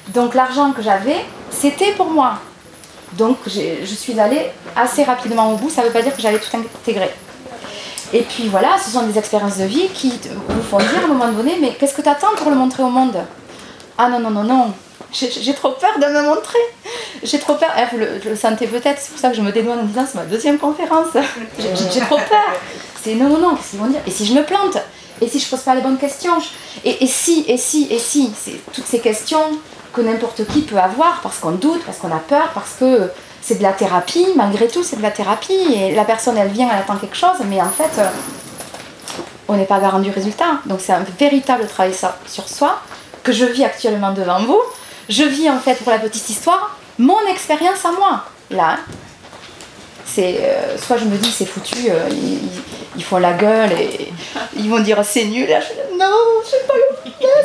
Speaker 2: Donc, l'argent que j'avais, c'était pour moi. Donc, je suis allée assez rapidement au bout. Ça ne veut pas dire que j'avais tout intégré. Et puis voilà, ce sont des expériences de vie qui vous font dire à un moment donné, mais qu'est-ce que tu attends pour le montrer au monde? Ah non, non, non, non, j'ai trop peur de me montrer. J'ai trop peur. Eh, vous le, le sentez peut-être, c'est pour ça que je me dédouane en disant c'est ma deuxième conférence. J'ai trop peur. C'est non, non, non, qu'est-ce qu'ils vont dire Et si je me plante Et si je pose pas les bonnes questions et, si, et si, et si C'est toutes ces questions que n'importe qui peut avoir parce qu'on doute, parce qu'on a peur, parce que c'est de la thérapie, malgré tout c'est de la thérapie et la personne elle vient, elle attend quelque chose, mais en fait euh, on n'est pas garant du résultat. Donc c'est un véritable travail sur- soi que je vis actuellement devant vous. Je vis en fait pour la petite histoire mon expérience à moi. Là, hein. c'est euh, soit je me dis c'est foutu, euh, ils, ils- font la gueule et ils vont dire c'est nul. Là, je fais, non, je sais pas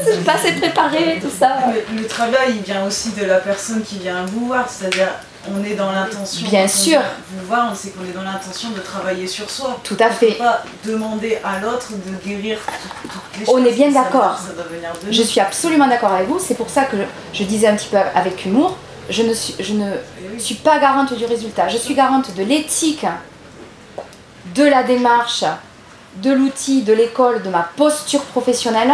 Speaker 2: c'est pas assez préparé, tout ça.
Speaker 4: Le, le travail, il vient aussi de la personne qui vient vous voir, c'est-à-dire on est dans l'intention.
Speaker 2: Bien sûr.
Speaker 4: Vous voir, on sait qu'on est dans l'intention de travailler sur soi.
Speaker 2: Tout à
Speaker 4: On
Speaker 2: fait.
Speaker 4: peut pas demander à l'autre de guérir tout- toutes les choses.
Speaker 2: On est bien d'accord. Je suis absolument d'accord avec vous. C'est pour ça que je, je disais un petit peu avec humour, je ne suis, je ne
Speaker 4: Et oui.
Speaker 2: suis pas garante du résultat. Je suis garante de l'éthique, de la démarche, de l'outil, de l'école, de ma posture professionnelle.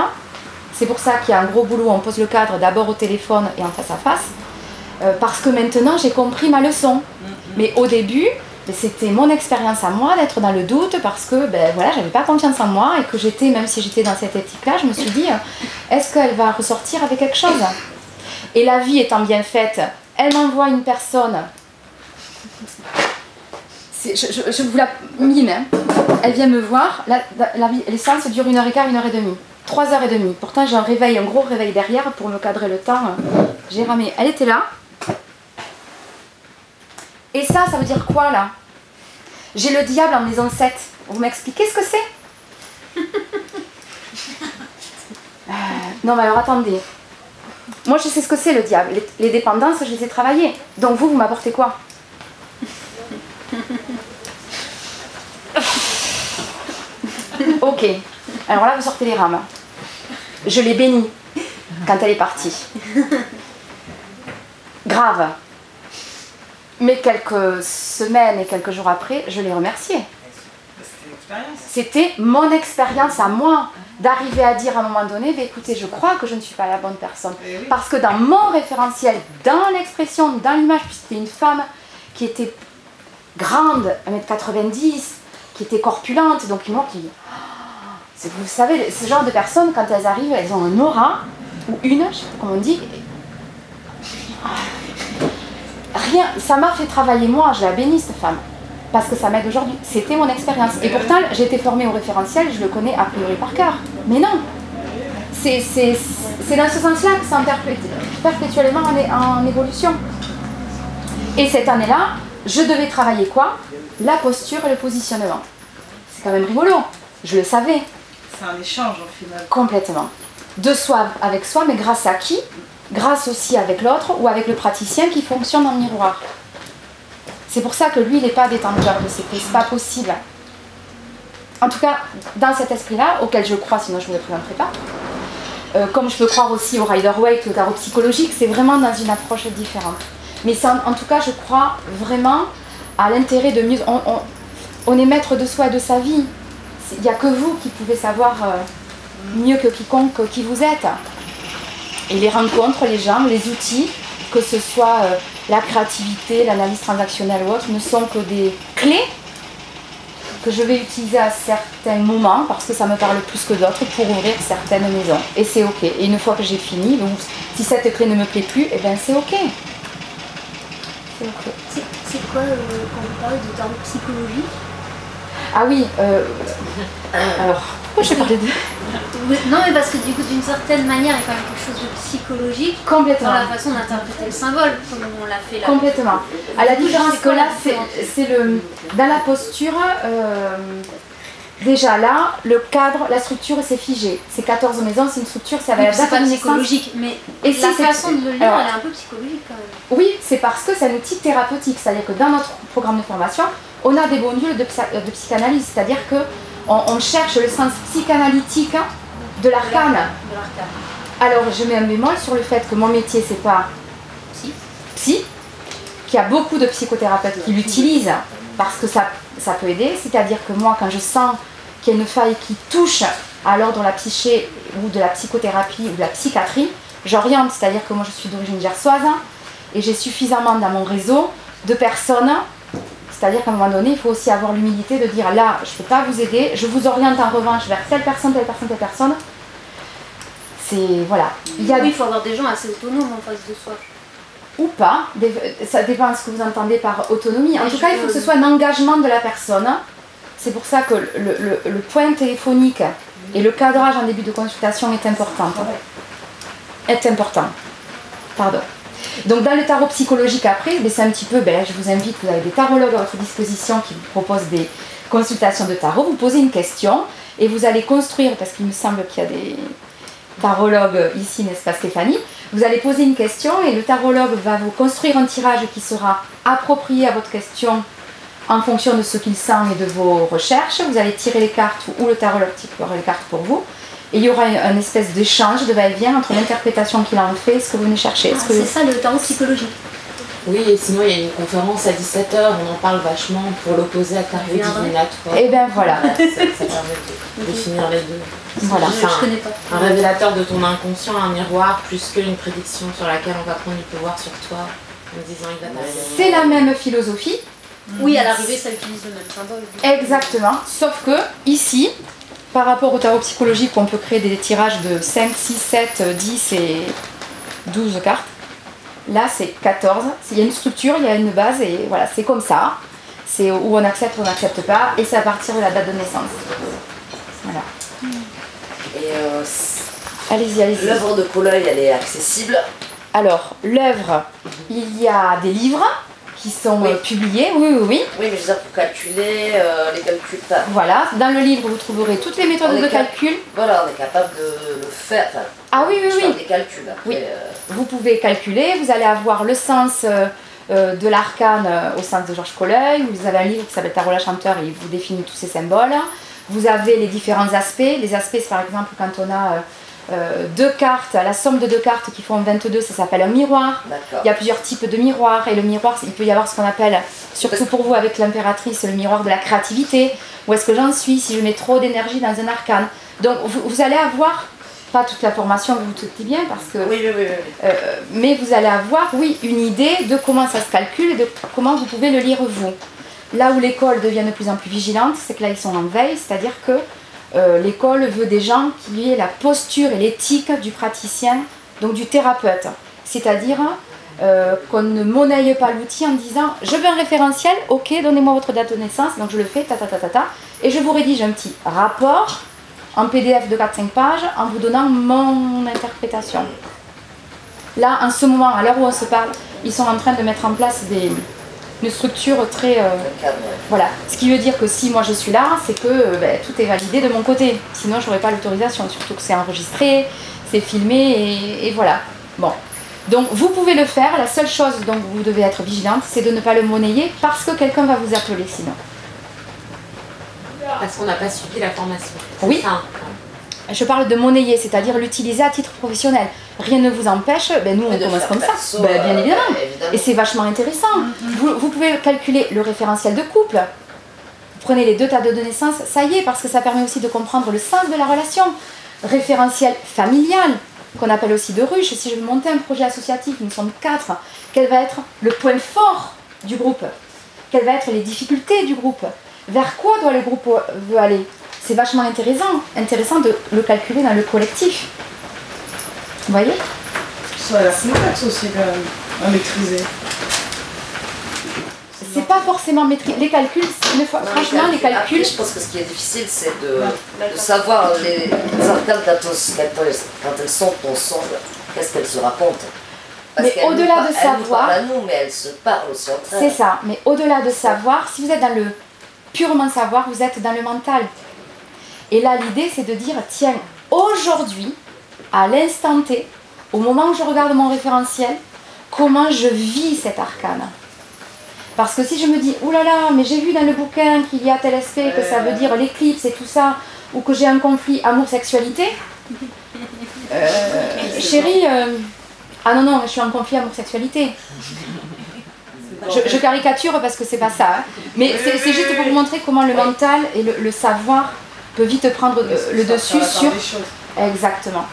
Speaker 2: C'est pour ça qu'il y a un gros boulot. On pose le cadre d'abord au téléphone et en face à face. Euh, parce que maintenant j'ai compris ma leçon. Mais au début, ben, c'était mon expérience à moi d'être dans le doute parce que ben, voilà, j'avais pas confiance en moi et que j'étais, même si j'étais dans cette éthique-là, je me suis dit, euh, est-ce qu'elle va ressortir avec quelque chose? Et la vie étant bien faite, elle m'envoie une personne. Je, vous la mime. hein. Elle vient me voir. La, les séances durent une heure et quart, une heure et demie. Trois heures et demie. Pourtant, j'ai un réveil, un gros réveil derrière pour me cadrer le temps. J'ai ramé. Elle était là. Et ça, ça veut dire quoi là? J'ai le diable en maison 7. Vous m'expliquez ce que c'est? Euh, Non, mais alors attendez. Moi, je sais ce que c'est le diable. Les, les dépendances, je les ai travaillées. Donc vous, vous m'apportez quoi? Ok. Alors là, vous sortez les rames. Je l'ai bénie quand elle est partie. Grave. Mais quelques semaines et quelques jours après, je l'ai remerciée.
Speaker 4: C'était
Speaker 2: mon expérience à moi d'arriver à dire à un moment donné, Bah, écoutez, je crois que je ne suis pas la bonne personne.
Speaker 4: Oui.
Speaker 2: Parce que dans mon référentiel, dans l'expression, dans l'image, puis c'était une femme qui était grande, 1m90, qui était corpulente, donc moi qui... Vous savez, ce genre de personnes, quand elles arrivent, elles ont un aura, ou une, je sais pas comment on dit. Rien, ça m'a fait travailler moi, je la bénis cette femme. Parce que ça m'aide aujourd'hui. C'était mon expérience. Et pourtant, été formée au référentiel, je le connais a priori par cœur. Mais non, c'est dans ce sens-là que c'est en perpét- perpétuellement en évolution. Et cette année-là, je devais travailler quoi? La posture et le positionnement. C'est quand même rigolo. Je le savais
Speaker 4: C'est un échange au final.
Speaker 2: complètement. De soi avec soi, mais grâce à qui? Grâce aussi avec l'autre ou avec le praticien qui fonctionne en miroir. C'est pour ça que lui, il n'est pas détenteur de ses clés. C'est pas possible. En tout cas, dans cet esprit-là, auquel je crois, sinon je ne vous le présenterai pas, euh, comme je peux croire aussi au Rider ou au tarot psychologique, c'est vraiment dans une approche différente. Mais en, tout cas, je crois vraiment à l'intérêt de mieux. On, est maître de soi et de sa vie. Il n'y a que vous qui pouvez savoir euh, mieux que quiconque qui vous êtes. Et les rencontres, les gens, les outils, que ce soit euh, la créativité, l'analyse transactionnelle ou autre, ne sont que des clés que je vais utiliser à certains moments parce que ça me parle plus que d'autres pour ouvrir certaines maisons. Et c'est ok. Et une fois que j'ai fini, donc si cette clé ne me plaît plus, c'est ok. C'est ok.
Speaker 6: C'est quoi euh, quand vous parlez de tarot psychologique
Speaker 2: Ah oui, euh, alors, pourquoi je parlé de
Speaker 6: Oui, Non, mais parce que du coup, d'une certaine manière, il y a quand même quelque chose de psychologique
Speaker 2: Complètement.
Speaker 6: dans la façon d'interpréter le symbole, comme on l'a fait là.
Speaker 2: Complètement. À la différence
Speaker 6: C'est
Speaker 2: que là, c'est le dans la posture. euh, déjà là, le cadre, la structure, c'est figé. C'est 14 maisons, c'est une structure, ça va être
Speaker 6: c'est pas psychologique, mais
Speaker 2: Et
Speaker 6: la façon de le lire,
Speaker 2: alors-
Speaker 6: elle est un peu psychologique quand même.
Speaker 2: Oui, c'est parce que c'est un outil thérapeutique. C'est-à-dire que dans notre programme de formation, on a des modules de, psy- de psychanalyse. C'est-à-dire que on, on cherche le sens psychanalytique de l'arcane. Alors, je mets un bémol sur le fait que mon métier, c'est pas
Speaker 6: Si.
Speaker 2: psy, qu'il y a beaucoup de psychothérapeutes qui l'utilisent parce que ça, ça peut aider. C'est-à-dire que moi, quand je sens qu'il y a une faille qui touche à l'ordre de la psyché ou de la psychothérapie ou de la psychiatrie, j'oriente. C'est-à-dire que moi, je suis d'origine gersoise et j'ai suffisamment dans mon réseau de personnes. C'est-à-dire qu'à un moment donné, il faut aussi avoir l'humilité de dire là, je ne peux pas vous aider, je vous oriente en revanche vers telle personne, telle personne, telle personne. C'est voilà. Il y a
Speaker 6: Oui, il faut avoir des gens assez autonomes en face de soi.
Speaker 2: ou pas, ça dépend de ce que vous entendez par autonomie. En tout cas, il faut que ce soit un engagement de la personne. C'est pour ça que le, point téléphonique et le cadrage en début de consultation est important. Est important. Pardon. Donc dans le tarot psychologique après, c'est un petit peu, ben, je vous invite, vous avez des tarologues à votre disposition qui vous proposent des consultations de tarot, vous posez une question et vous allez construire, parce qu'il me semble qu'il y a des tarologues ici, n'est-ce pas Stéphanie? Vous allez poser une question et le tarologue va vous construire un tirage qui sera approprié à votre question en fonction de ce qu'il sent et de vos recherches. Vous allez tirer les cartes ou le tarologue tirera les cartes pour vous. Et il y aura un espèce d'échange, de va-et-vient entre l'interprétation qu'il en fait et ce que vous venez chercher.
Speaker 6: Ah,
Speaker 2: que-
Speaker 6: c'est ça le tarot psychologique.
Speaker 5: Oui, et sinon il y a une conférence à 17h, on en parle vachement pour l'opposer à Tarot. Divinatoire.
Speaker 2: Eh bien voilà.
Speaker 5: ça, ça permet de définir les deux.
Speaker 2: Voilà.
Speaker 6: Je, je connais pas.
Speaker 5: Un révélateur de ton inconscient, un miroir, plus qu'une prédiction sur laquelle on va prendre du pouvoir sur toi en disant il va t'arriver.
Speaker 2: C'est la même philosophie,
Speaker 6: Oui, à l'arrivée, ça utilise le même symbole.
Speaker 2: exactement, sauf que ici, par rapport au tarot psychologique, on peut créer des tirages de 5, 6, 7, 10 et 12 cartes. Là, c'est 14. Il y a une structure, il y a une base, et voilà, c'est comme ça. C'est où on accepte on n'accepte pas, et c'est à partir de la date de naissance. Voilà.
Speaker 7: Et euh,
Speaker 2: Allez-y, allez-y.
Speaker 7: l'œuvre de Coleuil, elle est accessible?
Speaker 2: Alors, l'œuvre, il y a des livres qui sont
Speaker 7: Oui.
Speaker 2: euh, publiés, oui, oui, oui.
Speaker 7: Oui, mais je veux dire, pour calculer euh, les calculs. enfin,
Speaker 2: Voilà, dans le livre, vous trouverez toutes les méthodes de
Speaker 7: cap-
Speaker 2: calcul.
Speaker 7: Voilà, on est capable de le faire. Enfin,
Speaker 2: Ah oui, oui, oui.
Speaker 7: des calculs. Après,
Speaker 2: Oui.
Speaker 7: euh,
Speaker 2: Vous pouvez calculer, vous allez avoir le sens euh, de l'arcane au sens de Georges Colleuil. Vous avez un livre qui s'appelle Tarot la chanteur et il vous définit tous ces symboles. Vous avez les différents aspects. Les aspects, c'est par exemple quand on a euh, deux cartes, la somme de deux cartes qui font 22, ça s'appelle un miroir. Il y a plusieurs types de miroirs et le miroir, il peut y avoir ce qu'on appelle, surtout pour vous avec l'impératrice, le miroir de la créativité. Où est-ce que j'en suis si je mets trop d'énergie dans un arcane? Donc vous, vous allez avoir, pas toute la formation, vous vous doutez bien, parce que
Speaker 7: Oui, oui, oui. oui.
Speaker 2: euh, mais vous allez avoir, oui, une idée de comment ça se calcule et de comment vous pouvez le lire vous. Là où l'école devient de plus en plus vigilante, c'est que là ils sont en veille, c'est-à-dire que euh, l'école veut des gens qui aient la posture et l'éthique du praticien, donc du thérapeute. C'est-à-dire euh, qu'on ne monnaie pas l'outil en disant je veux un référentiel, ok, donnez-moi votre date de naissance, donc je le fais, ta ta ta ta ta, et je vous rédige un petit rapport en PDF de 4-5 pages en vous donnant mon interprétation. Là, en ce moment, à l'heure où on se parle, ils sont en train de mettre en place des, une structure très... euh, voilà. Ce qui veut dire que si moi je suis là, c'est que euh, ben, tout est validé de mon côté. Sinon, je n'aurais pas l'autorisation. Surtout que c'est enregistré, c'est filmé et, et voilà. Bon. Donc, vous pouvez le faire. La seule chose dont vous devez être vigilante, c'est de ne pas le monnayer parce que quelqu'un va vous appeler sinon.
Speaker 5: Parce qu'on n'a pas suivi la formation.
Speaker 2: Oui.
Speaker 5: ça.
Speaker 2: Je parle de monnayer, c'est-à-dire l'utiliser à titre professionnel. Rien ne vous empêche, ben nous on commence comme ça. Ben, bien
Speaker 7: euh,
Speaker 2: évidemment.
Speaker 7: évidemment.
Speaker 2: Et c'est vachement intéressant. Vous, vous pouvez calculer le référentiel de couple. Vous prenez les deux tas de naissance, ça y est, parce que ça permet aussi de comprendre le sens de la relation. Référentiel familial, qu'on appelle aussi de ruche. Si je veux monter un projet associatif, nous sommes quatre, quel va être le point fort du groupe? Quelles vont être les difficultés du groupe? Vers quoi doit le groupe veut aller? C'est vachement intéressant, intéressant de le calculer dans le collectif. Vous voyez?
Speaker 3: Ça a l'air complexe aussi quand même à maîtriser.
Speaker 2: C'est pas forcément maîtrisé. Les calculs,
Speaker 7: Non,
Speaker 2: franchement, les
Speaker 7: Après,
Speaker 2: calculs,
Speaker 7: je pense que ce qui est difficile, c'est de, de savoir les, les arcanes quand, elles- elles- elles sont ensemble, qu'est-ce qu'elles se racontent.
Speaker 2: Mais
Speaker 7: qu'elles nous
Speaker 2: au-delà de
Speaker 7: elles nous
Speaker 2: savoir-
Speaker 7: parlent à nous, mais elles se parlent aussi entre
Speaker 2: c'est
Speaker 7: elles.
Speaker 2: ça. Mais au-delà de savoir, si vous êtes dans le purement savoir, vous êtes dans le mental. Et là, l'idée, c'est de dire, tiens, aujourd'hui, à l'instant T, au moment où je regarde mon référentiel, comment je vis cet arcane. Parce que si je me dis, oulala, là là, mais j'ai vu dans le bouquin qu'il y a tel aspect, que ça veut dire l'éclipse et tout ça, ou que j'ai un conflit amour-sexualité, euh, chérie, euh, ah non, non, je suis en conflit amour-sexualité. Je, je caricature parce que c'est pas ça, hein. mais c'est juste pour vous montrer comment le mental et le, le savoir peut vite prendre euh, le dessus sur. Exactement.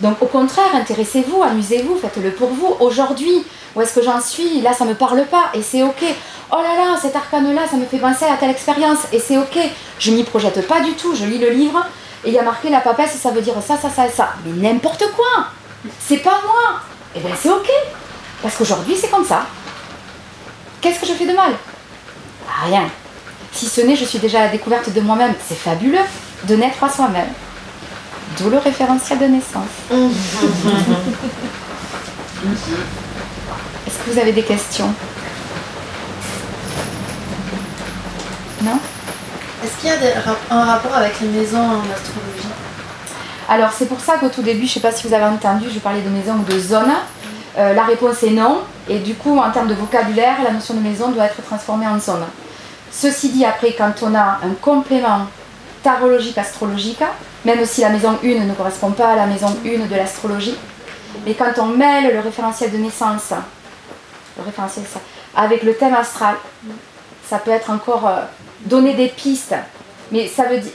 Speaker 2: Donc au contraire, intéressez-vous, amusez-vous, faites-le pour vous. Aujourd'hui, où est-ce que j'en suis? Là, ça me parle pas et c'est ok. Oh là là, cet arcane-là, ça me fait penser à telle expérience et c'est ok. Je m'y projette pas du tout. Je lis le livre et il y a marqué la papesse, ça veut dire ça, ça, ça et ça. Mais n'importe quoi. C'est pas moi. Et bien c'est ok. Parce qu'aujourd'hui, c'est comme ça. Qu'est-ce que je fais de mal? Rien. Si ce n'est, je suis déjà à la découverte de moi-même. C'est fabuleux de naître à soi-même. D'où le référentiel de naissance. Est-ce que vous avez des questions? Non?
Speaker 9: Est-ce qu'il y a des un rapport avec les maisons en astrologie?
Speaker 2: Alors c'est pour ça qu'au tout début, je ne sais pas si vous avez entendu, je parlais de maison ou de zone. Euh, la réponse est non. Et du coup, en termes de vocabulaire, la notion de maison doit être transformée en zone. Ceci dit, après, quand on a un complément tarologique, astrologique, même si la maison 1 ne correspond pas à la maison 1 de l'astrologie, mais quand on mêle le référentiel de naissance, le référentiel avec le thème astral, ça peut être encore euh, donner des pistes. Mais ça veut dire,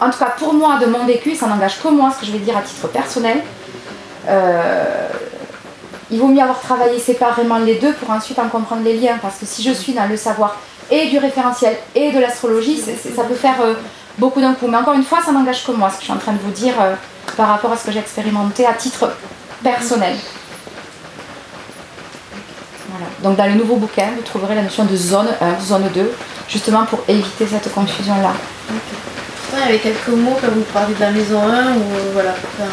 Speaker 2: en tout cas pour moi, de mon vécu, ça n'engage que moi, ce que je vais dire à titre personnel. Euh, il vaut mieux avoir travaillé séparément les deux pour ensuite en comprendre les liens. Parce que si je suis dans le savoir et du référentiel et de l'astrologie, ça peut faire euh, beaucoup d'un coup. Mais encore une fois, ça n'engage que moi, ce que je suis en train de vous dire euh, par rapport à ce que j'ai expérimenté à titre personnel. Voilà. Donc dans le nouveau bouquin, vous trouverez la notion de zone 1, zone 2, justement pour éviter cette confusion-là.
Speaker 9: Il y avait quelques mots quand vous parliez de la maison 1 ou euh, voilà, enfin,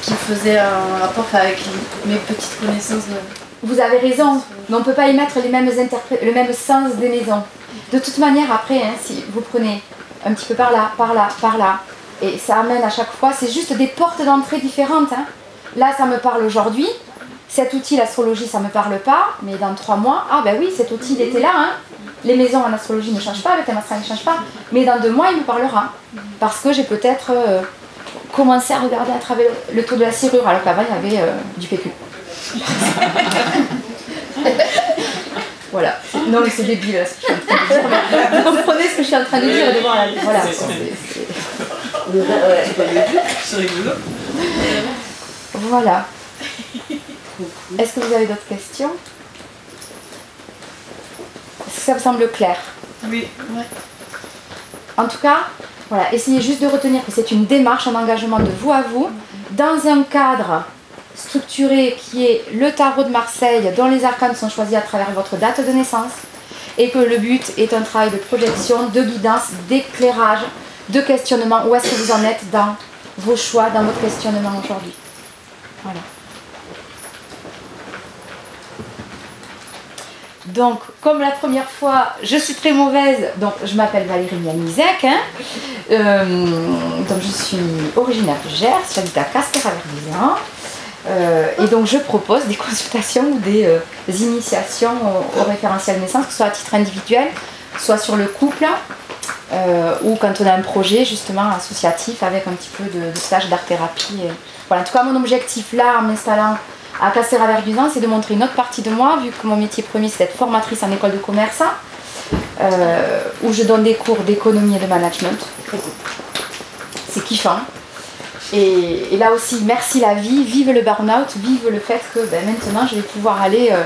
Speaker 9: qui faisaient un rapport avec mes petites connaissances de.
Speaker 2: Vous avez raison, mais on ne peut pas y mettre les mêmes interpré- le même sens des maisons. De toute manière, après, hein, si vous prenez un petit peu par là, par là, par là, et ça amène à chaque fois, c'est juste des portes d'entrée différentes. hein. Là, ça me parle aujourd'hui. Cet outil, l'astrologie, ça ne me parle pas, mais dans trois mois, ah ben oui, cet outil, il était là. hein. Les maisons en astrologie ne changent pas, le thème astral ne change pas, mais dans deux mois, il me parlera. Parce que j'ai peut-être euh, commencé à regarder à travers le taux de la serrure, alors qu'avant, il y avait euh, du PQ. Voilà. Non, mais c'est débile là, ce que je suis en train de dire. Vous comprenez ce que je suis en train de dire devant la- Voilà.
Speaker 3: C'est-
Speaker 2: c'est- c'est-
Speaker 7: Ouais.
Speaker 3: C'est rigolo.
Speaker 2: Voilà. Est-ce que vous avez d'autres questions? Est-ce que ça vous semble clair?
Speaker 3: Oui.
Speaker 2: En tout cas, voilà, essayez juste de retenir que c'est une démarche, un engagement de vous à vous, dans un cadre structuré qui est le tarot de Marseille, dont les arcanes sont choisis à travers votre date de naissance, et que le but est un travail de projection, de guidance, d'éclairage, de questionnement. Où est-ce que vous en êtes dans vos choix, dans votre questionnement aujourd'hui? Voilà. Donc, comme la première fois, je suis très mauvaise, donc je m'appelle Valérie Mianizek, hein. Euh, donc je suis originaire de Gers, j'habite à Castres-Verduzan, Euh, et donc je propose des consultations ou des, euh, des initiations au, au référentiel naissance, que ce soit à titre individuel, soit sur le couple, euh, ou quand on a un projet justement associatif avec un petit peu de, stage d'art-thérapie. Voilà, en tout cas mon objectif là, en m'installant à Castéra-Verduzan, c'est de montrer une autre partie de moi, vu que mon métier premier c'est d'être formatrice en école de commerce, où je donne des cours d'économie et de management. C'est kiffant. Et, et là aussi, merci la vie, vive le burn-out, vive le fait que ben, maintenant je vais pouvoir aller euh,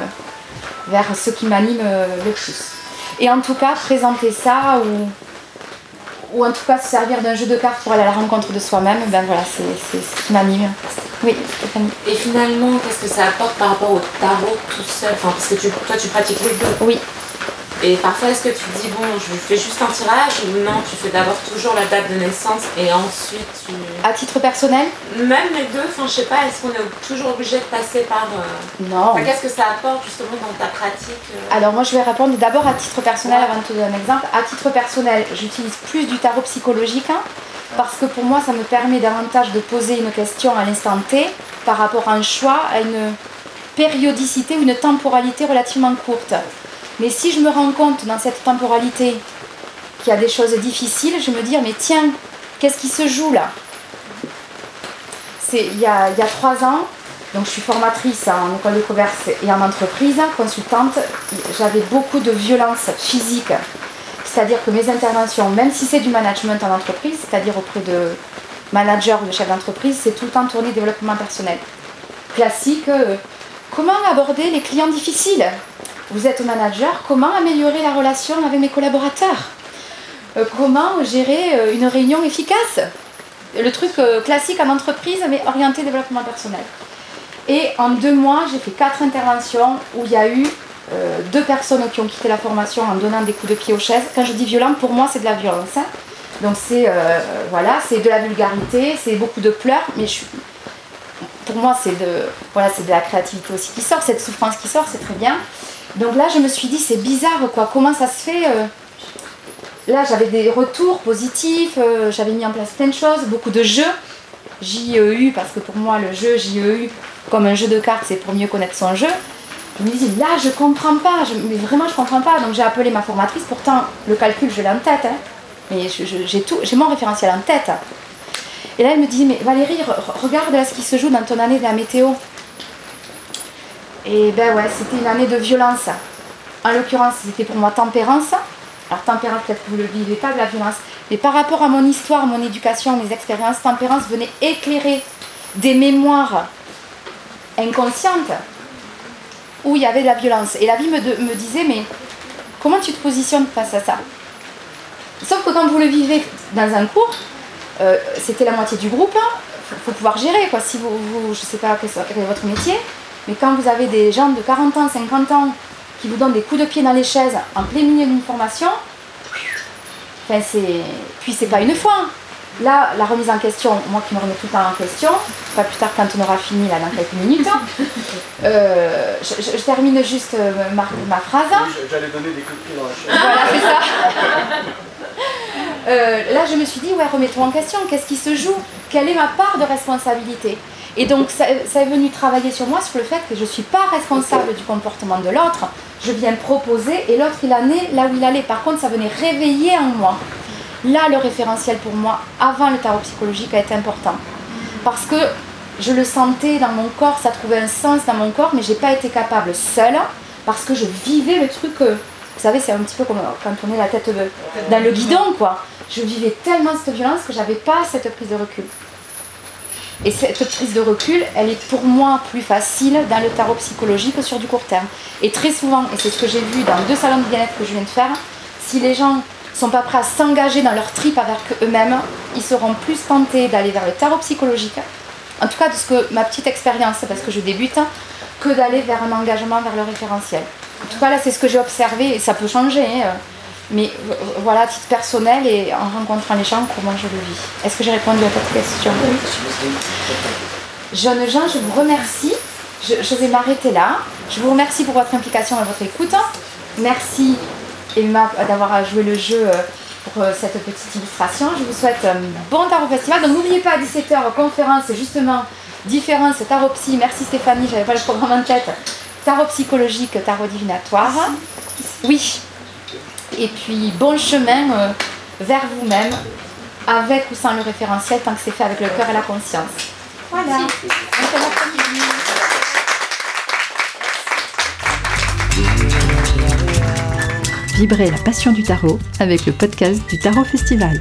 Speaker 2: vers ce qui m'anime euh, le plus. Et en tout cas, présenter ça ou ou en tout cas se servir d'un jeu de cartes pour aller à la rencontre de soi-même, ben voilà, c'est ce qui m'anime. Oui.
Speaker 5: Et finalement, qu'est-ce que ça apporte par rapport au tarot tout seul? Enfin, parce que tu, toi, tu pratiques les deux.
Speaker 2: Oui.
Speaker 5: Et parfois, est-ce que tu dis, bon, je fais juste un tirage ou non, tu fais d'abord toujours la date de naissance et ensuite tu.
Speaker 2: À titre personnel
Speaker 5: Même les deux, enfin, je sais pas, est-ce qu'on est toujours obligé de passer par. euh,
Speaker 2: Non.
Speaker 5: Enfin, qu'est-ce que ça apporte justement dans ta pratique euh,
Speaker 2: Alors moi je vais répondre d'abord à titre personnel avant de te donner un exemple. À titre personnel, j'utilise plus du tarot psychologique hein, parce que pour moi ça me permet davantage de poser une question à l'instant T par rapport à un choix, à une périodicité ou une temporalité relativement courte. Mais si je me rends compte dans cette temporalité qu'il y a des choses difficiles, je me dis mais tiens, qu'est-ce qui se joue là? C'est il y a, il y a trois ans, donc je suis formatrice en école de commerce et en entreprise, consultante. J'avais beaucoup de violence physique. C'est-à-dire que mes interventions, même si c'est du management en entreprise, c'est-à-dire auprès de managers ou de chefs d'entreprise, c'est tout le temps tourné développement personnel. Classique, euh, comment aborder les clients difficiles? Vous êtes manager, comment améliorer la relation avec mes collaborateurs? Euh, Comment gérer euh, une réunion efficace? Le truc euh, classique en entreprise, mais orienté développement personnel. Et en deux mois, j'ai fait quatre interventions où il y a eu deux personnes qui ont quitté la formation en donnant des coups de pied aux chaises. Quand je dis violent, pour moi, c'est de la violence. hein. Donc c'est voilà, c'est de la vulgarité, c'est beaucoup de pleurs, mais pour moi, c'est de voilà, c'est de la créativité aussi qui sort, cette souffrance qui sort, c'est très bien. Donc là, je me suis dit, c'est bizarre, quoi. Comment ça se fait euh, Là, j'avais des retours positifs, euh, j'avais mis en place plein de choses, beaucoup de jeux. JEU, parce que pour moi, le jeu JEU, comme un jeu de cartes, c'est pour mieux connaître son jeu. Je me dis, là, je comprends pas, mais vraiment, je comprends pas. Donc, j'ai appelé ma formatrice, pourtant, le calcul, je l'ai en tête, hein. mais j'ai tout, j'ai mon référentiel en tête. Et là, elle me dit, mais Valérie, re- regarde ce qui se joue dans ton année de la météo. Et ben ouais, c'était une année de violence. En l'occurrence, c'était pour moi tempérance. Alors tempérance, peut-être que vous ne le vivez pas de la violence. Mais par rapport à mon histoire, mon éducation, mes expériences, tempérance venait éclairer des mémoires inconscientes où il y avait de la violence. Et la vie me, disait, mais comment tu te positionnes face à ça? Sauf que quand vous le vivez dans un cours, euh, c'était la moitié du groupe, il faut, pouvoir gérer. Quoi. Si vous, vous- je ne sais pas quel est votre métier, mais quand vous avez des gens de 40 ans, 50 ans qui vous donnent des coups de pied dans les chaises en plein milieu d'une formation, enfin, c'est... puis c'est pas une fois. Là, la remise en question, moi qui me remets tout le temps en question, pas plus tard quand on aura fini là dans quelques minutes, euh, je, je- je termine juste euh, ma, ma phrase.
Speaker 10: J'allais donner des coups de pied dans la chaise.
Speaker 2: Voilà, c'est ça. Euh, là, je me suis dit, ouais, remets-toi en question, qu'est-ce qui se joue? Quelle est ma part de responsabilité? Et donc, ça, ça est venu travailler sur moi, sur le fait que je ne suis pas responsable du comportement de l'autre. Je viens proposer et l'autre, il en est là où il allait. Par contre, ça venait réveiller en moi. Là, le référentiel pour moi, avant le tarot psychologique, a été important. Parce que je le sentais dans mon corps, ça trouvait un sens dans mon corps, mais j'ai pas été capable seule, parce que je vivais le truc. euh, vous savez, c'est un petit peu comme quand on est la tête de- dans le guidon, quoi. Je vivais tellement cette violence que j'avais pas cette prise de recul. Et cette prise de recul, elle est pour moi plus facile dans le tarot psychologique que sur du court terme. Et très souvent, et c'est ce que j'ai vu dans deux salons de bien-être que je viens de faire, si les gens sont pas prêts à s'engager dans leur trip avec eux-mêmes, ils seront plus tentés d'aller vers le tarot psychologique, en tout cas de ce que ma petite expérience, parce que je débute, que d'aller vers un engagement vers le référentiel. En tout cas, là, c'est ce que j'ai observé, et ça peut changer, hein, mais euh, voilà, à titre personnel et en rencontrant les gens, comment je le vis. Est-ce que j'ai répondu à votre question? Jeunes gens, je vous remercie. Je, je vais m'arrêter là. Je vous remercie pour votre implication et votre écoute. Merci Emma d'avoir joué le jeu euh, pour euh, cette petite illustration. Je vous souhaite un bon tarot festival. Donc n'oubliez pas à 17h, conférence justement, différence tarot psy. Merci Stéphanie, j'avais pas le programme en tête. Tarot psychologique, tarot divinatoire. Oui. Et puis bon chemin euh, vers vous-même, avec ou sans le référentiel, tant que c'est fait avec le cœur et la conscience. Voilà.
Speaker 1: Vibrez la passion du tarot avec le podcast du Tarot Festival.